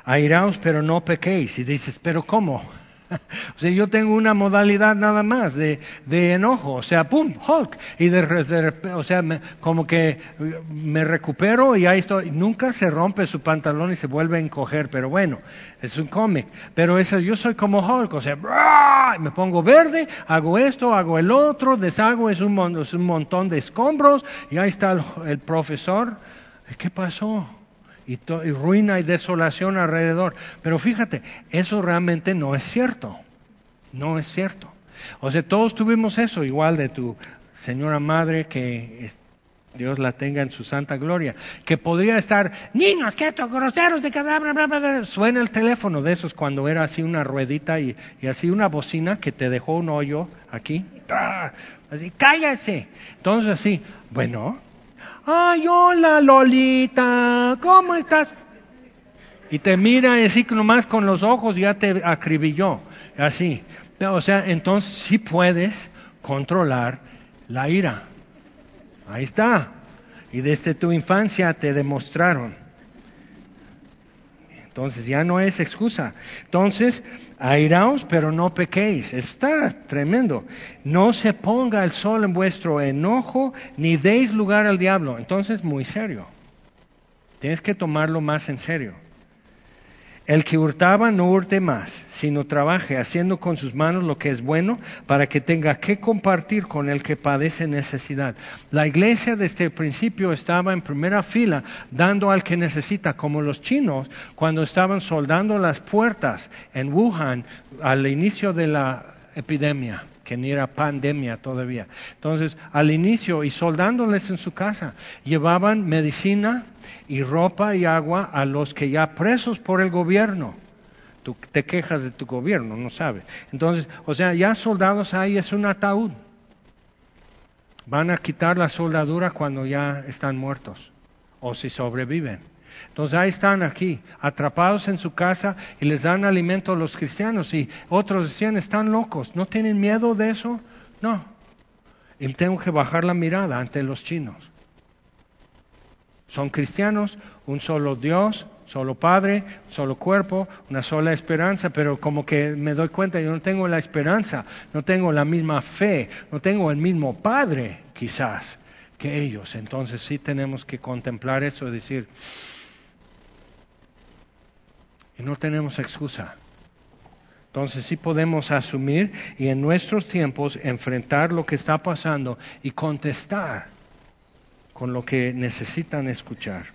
airaos pero no pequéis. Y dices, pero ¿cómo? o sea, yo tengo una modalidad nada más de, enojo, o sea, pum, Hulk, y de, o sea, como que me recupero y ahí estoy, nunca se rompe su pantalón y se vuelve a encoger, pero bueno, es un cómic, pero eso, yo soy como Hulk, o sea, me pongo verde, hago esto, hago el otro, deshago, es un, un montón de escombros, y ahí está el profesor, ¿qué pasó? Y, ruina y desolación alrededor. Pero fíjate, eso realmente no es cierto. No es cierto. O sea, todos tuvimos eso, igual de tu señora madre que Dios la tenga en su santa gloria, que podría estar, niños, quietos, groseros de cadáver, suena el teléfono de esos cuando era así una ruedita y, y así una bocina que te dejó un hoyo aquí, así, cállese. Entonces así, bueno, ay, hola Lolita, ¿cómo estás? Y te mira así nomás con los ojos ya te acribilló, así. O sea, entonces sí puedes controlar la ira. Ahí está. Y desde tu infancia te demostraron. Entonces ya no es excusa. Entonces, airaos, pero no pequéis. Está tremendo. No se ponga el sol en vuestro enojo, ni deis lugar al diablo. Entonces, muy serio. Tienes que tomarlo más en serio. El que hurtaba no hurte más, sino trabaje haciendo con sus manos lo que es bueno para que tenga que compartir con el que padece necesidad. La iglesia desde el principio estaba en primera fila dando al que necesita, como los chinos cuando estaban soldando las puertas en Wuhan al inicio de la epidemia que ni era pandemia todavía. Entonces, al inicio, y soldándoles en su casa, llevaban medicina y ropa y agua a los que ya presos por el gobierno. Tú te quejas de tu gobierno, no sabes. Entonces, o sea, ya soldados ahí es un ataúd. Van a quitar la soldadura cuando ya están muertos o si sobreviven. Entonces ahí están aquí, atrapados en su casa y les dan alimento a los cristianos y otros decían, están locos, ¿no tienen miedo de eso? No. Y tengo que bajar la mirada ante los chinos. Son cristianos, un solo Dios, solo Padre, solo cuerpo, una sola esperanza, pero como que me doy cuenta, yo no tengo la esperanza, no tengo la misma fe, no tengo el mismo Padre quizás que ellos. Entonces sí tenemos que contemplar eso y decir, no tenemos excusa. Entonces sí podemos asumir y en nuestros tiempos enfrentar lo que está pasando y contestar con lo que necesitan escuchar.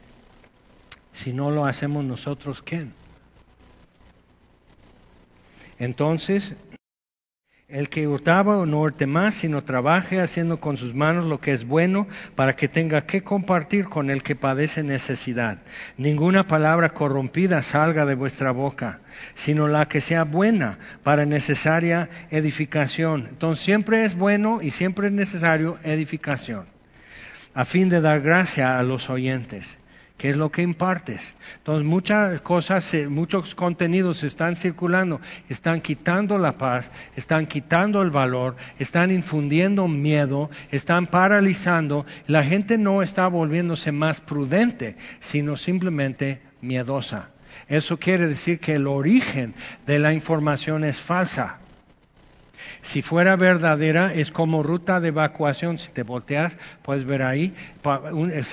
Si no lo hacemos nosotros, ¿quién? Entonces, el que hurtaba no hurte más, sino trabaje haciendo con sus manos lo que es bueno para que tenga que compartir con el que padece necesidad. Ninguna palabra corrompida salga de vuestra boca, sino la que sea buena para necesaria edificación. Entonces siempre es bueno y siempre es necesario edificación, a fin de dar gracia a los oyentes. ¿Qué es lo que impartes? Entonces muchas cosas, muchos contenidos están circulando, están quitando la paz, están quitando el valor, están infundiendo miedo, están paralizando. La gente no está volviéndose más prudente, sino simplemente miedosa. Eso quiere decir que el origen de la información es falsa. Si fuera verdadera, es como ruta de evacuación. Si te volteas, puedes ver ahí,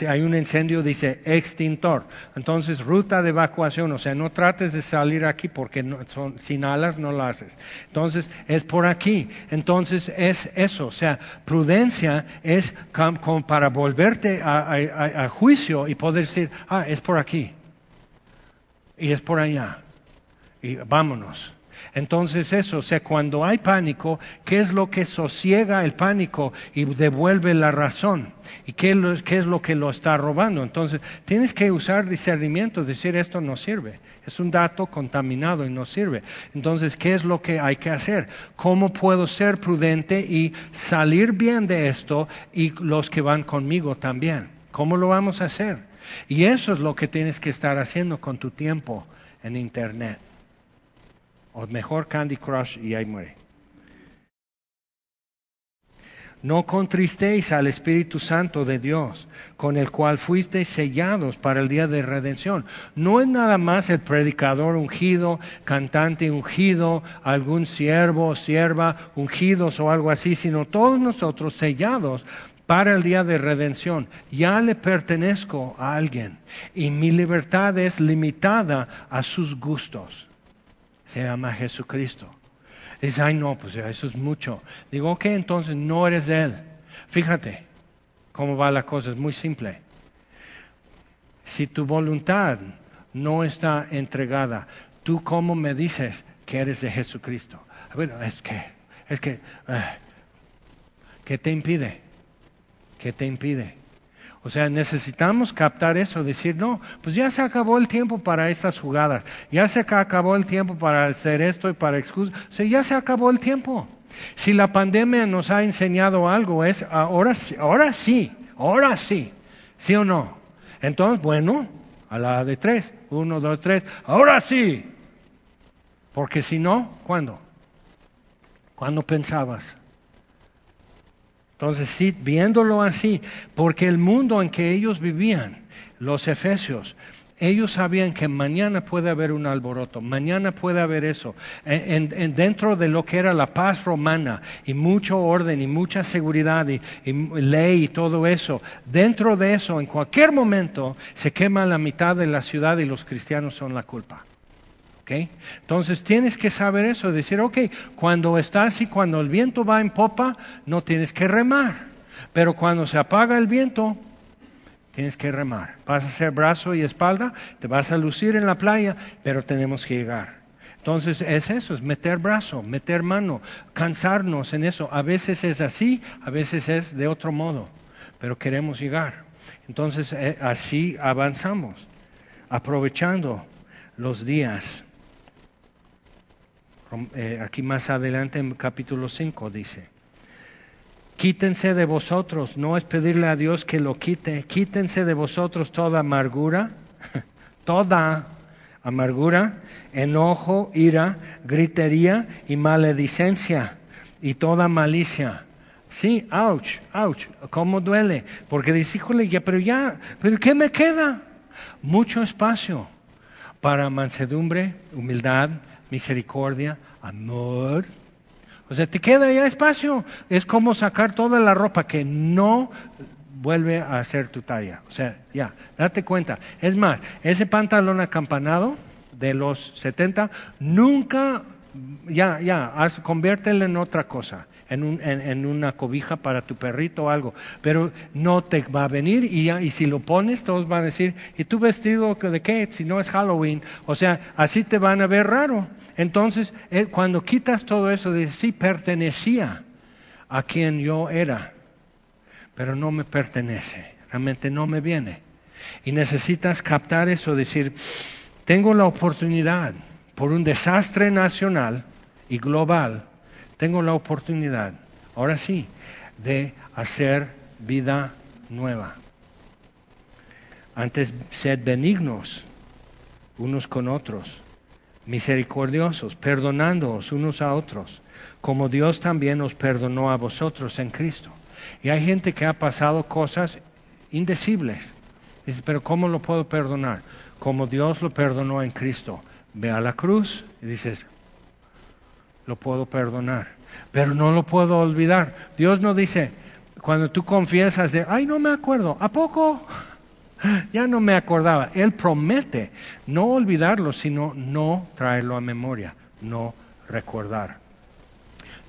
hay un incendio, dice extintor. Entonces, ruta de evacuación, o sea, no trates de salir aquí porque son, sin alas no lo haces. Entonces, es por aquí. Entonces, es eso. O sea, prudencia es para volverte a juicio y poder decir, ah, es por aquí. Y es por allá. Y vámonos. Entonces eso, o sea, cuando hay pánico, ¿qué es lo que sosiega el pánico y devuelve la razón? ¿Y qué es lo, que lo está robando? Entonces, tienes que usar discernimiento, decir esto no sirve. Es un dato contaminado y no sirve. Entonces, ¿qué es lo que hay que hacer? ¿Cómo puedo ser prudente y salir bien de esto y los que van conmigo también? ¿Cómo lo vamos a hacer? Y eso es lo que tienes que estar haciendo con tu tiempo en Internet o mejor Candy Crush y ahí muere. No contristéis al Espíritu Santo de Dios, con el cual fuisteis sellados para el día de redención. No es nada más el predicador ungido, cantante ungido, algún siervo o sierva ungidos o algo así, sino todos nosotros sellados para el día de redención. Ya le pertenezco a alguien y mi libertad es limitada a sus gustos se llama Jesucristo. Dice, ay no, pues eso es mucho. Digo, ok, entonces no eres de Él. Fíjate cómo va la cosa, es muy simple. Si tu voluntad no está entregada, ¿tú cómo me dices que eres de Jesucristo? Bueno, es que, es que, eh, ¿qué te impide? ¿Qué te impide? O sea, necesitamos captar eso, decir, no, pues ya se acabó el tiempo para estas jugadas, ya se acabó el tiempo para hacer esto y para excusas, o sea, ya se acabó el tiempo. Si la pandemia nos ha enseñado algo, es ahora, ahora sí, ahora sí, ¿sí o no? Entonces, bueno, a la de tres, uno, dos, tres, ahora sí. Porque si no, ¿cuándo? ¿Cuándo pensabas? Entonces, sí, viéndolo así, porque el mundo en que ellos vivían, los efesios, ellos sabían que mañana puede haber un alboroto, mañana puede haber eso. En, dentro de lo que era la paz romana y mucho orden y mucha seguridad y, ley y todo eso, dentro de eso, en cualquier momento, se quema la mitad de la ciudad y los cristianos son la culpa. Entonces tienes que saber eso, decir, ok, cuando estás y cuando el viento va en popa, no tienes que remar, pero cuando se apaga el viento, tienes que remar. Vas a hacer brazo y espalda, te vas a lucir en la playa, pero tenemos que llegar. Entonces es eso, es meter brazo, meter mano, cansarnos en eso. A veces es así, a veces es de otro modo, pero queremos llegar. Entonces eh, así avanzamos, aprovechando los días. Eh, aquí más adelante en capítulo 5 dice, quítense de vosotros, no es pedirle a Dios que lo quite, quítense de vosotros toda amargura, toda amargura, enojo, ira, gritería y maledicencia y toda malicia. Sí, ouch, ouch, cómo duele, porque dice, híjole, ya, pero ya, pero ¿qué me queda? Mucho espacio para mansedumbre, humildad, misericordia, amor. O sea, te queda ya espacio. Es como sacar toda la ropa que no vuelve a ser tu talla. O sea, ya, date cuenta. Es más, ese pantalón acampanado de los 70, nunca, ya, ya, conviértelo en otra cosa en, una cobija para tu perrito o algo, pero no te va a venir y, si lo pones todos van a decir, ¿y tú vestido de qué? Si no es Halloween, o sea, así te van a ver raro. Entonces, eh, cuando quitas todo eso, dices, sí, pertenecía a quien yo era, pero no me pertenece, realmente no me viene. Y necesitas captar eso, decir, tengo la oportunidad por un desastre nacional y global tengo la oportunidad, ahora sí, de hacer vida nueva. Antes sed benignos unos con otros, misericordiosos, perdonándoos unos a otros, como Dios también os perdonó a vosotros en Cristo. Y hay gente que ha pasado cosas indecibles. Dice, pero ¿cómo lo puedo perdonar? Como Dios lo perdonó en Cristo. Ve a la cruz y dices, lo puedo perdonar, pero no lo puedo olvidar. Dios no dice, cuando tú confiesas de, ay, no me acuerdo, ¿a poco? Ya no me acordaba. Él promete no olvidarlo, sino no traerlo a memoria, no recordar.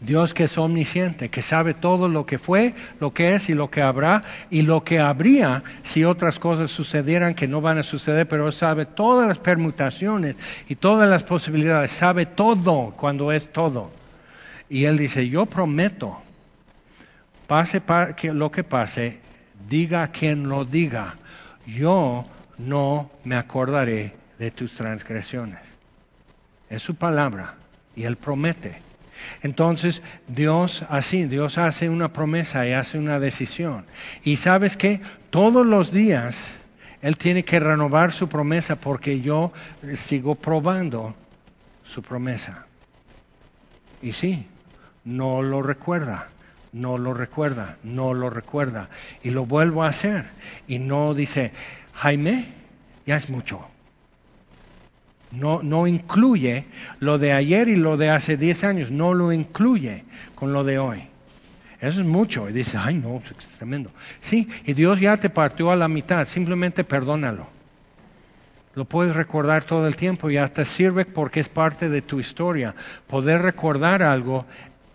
Dios que es omnisciente, que sabe todo lo que fue, lo que es y lo que habrá y lo que habría si otras cosas sucedieran que no van a suceder, pero sabe todas las permutaciones y todas las posibilidades, sabe todo cuando es todo. Y Él dice, yo prometo, pase lo que pase, diga quien lo diga, yo no me acordaré de tus transgresiones. Es su palabra y Él promete. Entonces Dios así, Dios hace una promesa y hace una decisión. Y sabes que todos los días Él tiene que renovar su promesa porque yo sigo probando su promesa. Y sí, no lo recuerda, no lo recuerda, no lo recuerda. Y lo vuelvo a hacer. Y no dice, Jaime, ya es mucho no, no incluye lo de ayer y lo de hace 10 años, no lo incluye con lo de hoy. Eso es mucho. Y dice, ay no, es tremendo. Sí, y Dios ya te partió a la mitad, simplemente perdónalo. Lo puedes recordar todo el tiempo y hasta sirve porque es parte de tu historia. Poder recordar algo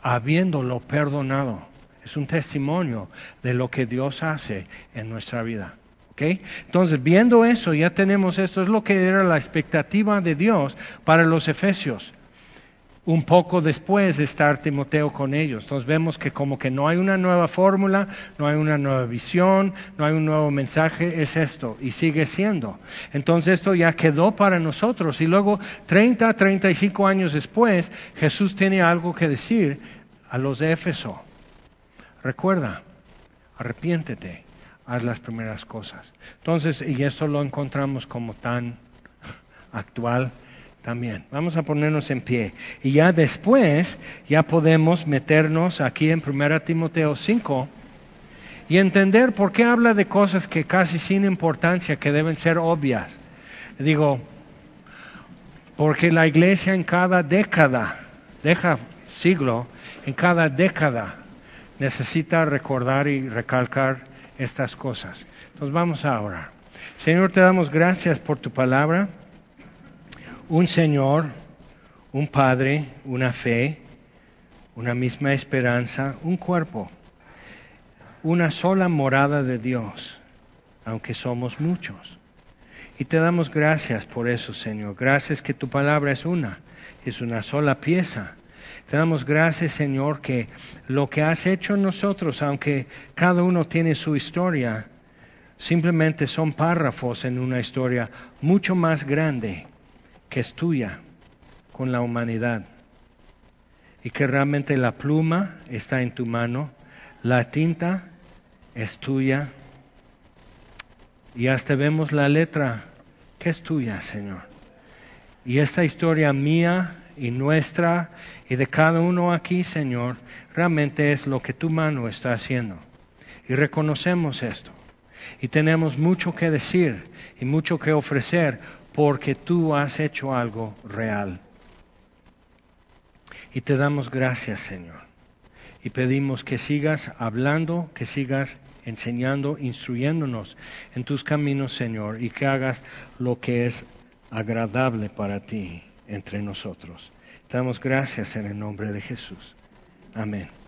habiéndolo perdonado. Es un testimonio de lo que Dios hace en nuestra vida. Entonces, viendo eso, ya tenemos esto, es lo que era la expectativa de Dios para los efesios. Un poco después de estar Timoteo con ellos. Entonces vemos que como que no hay una nueva fórmula, no hay una nueva visión, no hay un nuevo mensaje, es esto y sigue siendo. Entonces esto ya quedó para nosotros y luego 30, 35 años después Jesús tiene algo que decir a los de Éfeso. Recuerda, arrepiéntete haz las primeras cosas. Entonces, y esto lo encontramos como tan actual también. Vamos a ponernos en pie. Y ya después, ya podemos meternos aquí en 1 Timoteo 5 y entender por qué habla de cosas que casi sin importancia, que deben ser obvias. Digo, porque la iglesia en cada década, deja siglo, en cada década necesita recordar y recalcar estas cosas. Entonces vamos a orar. Señor, te damos gracias por tu palabra. Un Señor, un Padre, una fe, una misma esperanza, un cuerpo, una sola morada de Dios, aunque somos muchos. Y te damos gracias por eso, Señor. Gracias que tu palabra es una, es una sola pieza te damos gracias, Señor, que lo que has hecho en nosotros, aunque cada uno tiene su historia, simplemente son párrafos en una historia mucho más grande que es tuya con la humanidad. Y que realmente la pluma está en tu mano, la tinta es tuya y hasta vemos la letra que es tuya, Señor. Y esta historia mía y nuestra y de cada uno aquí, Señor, realmente es lo que tu mano está haciendo. Y reconocemos esto. Y tenemos mucho que decir y mucho que ofrecer porque tú has hecho algo real. Y te damos gracias, Señor. Y pedimos que sigas hablando, que sigas enseñando, instruyéndonos en tus caminos, Señor, y que hagas lo que es agradable para ti entre nosotros. Damos gracias en el nombre de Jesús. Amén.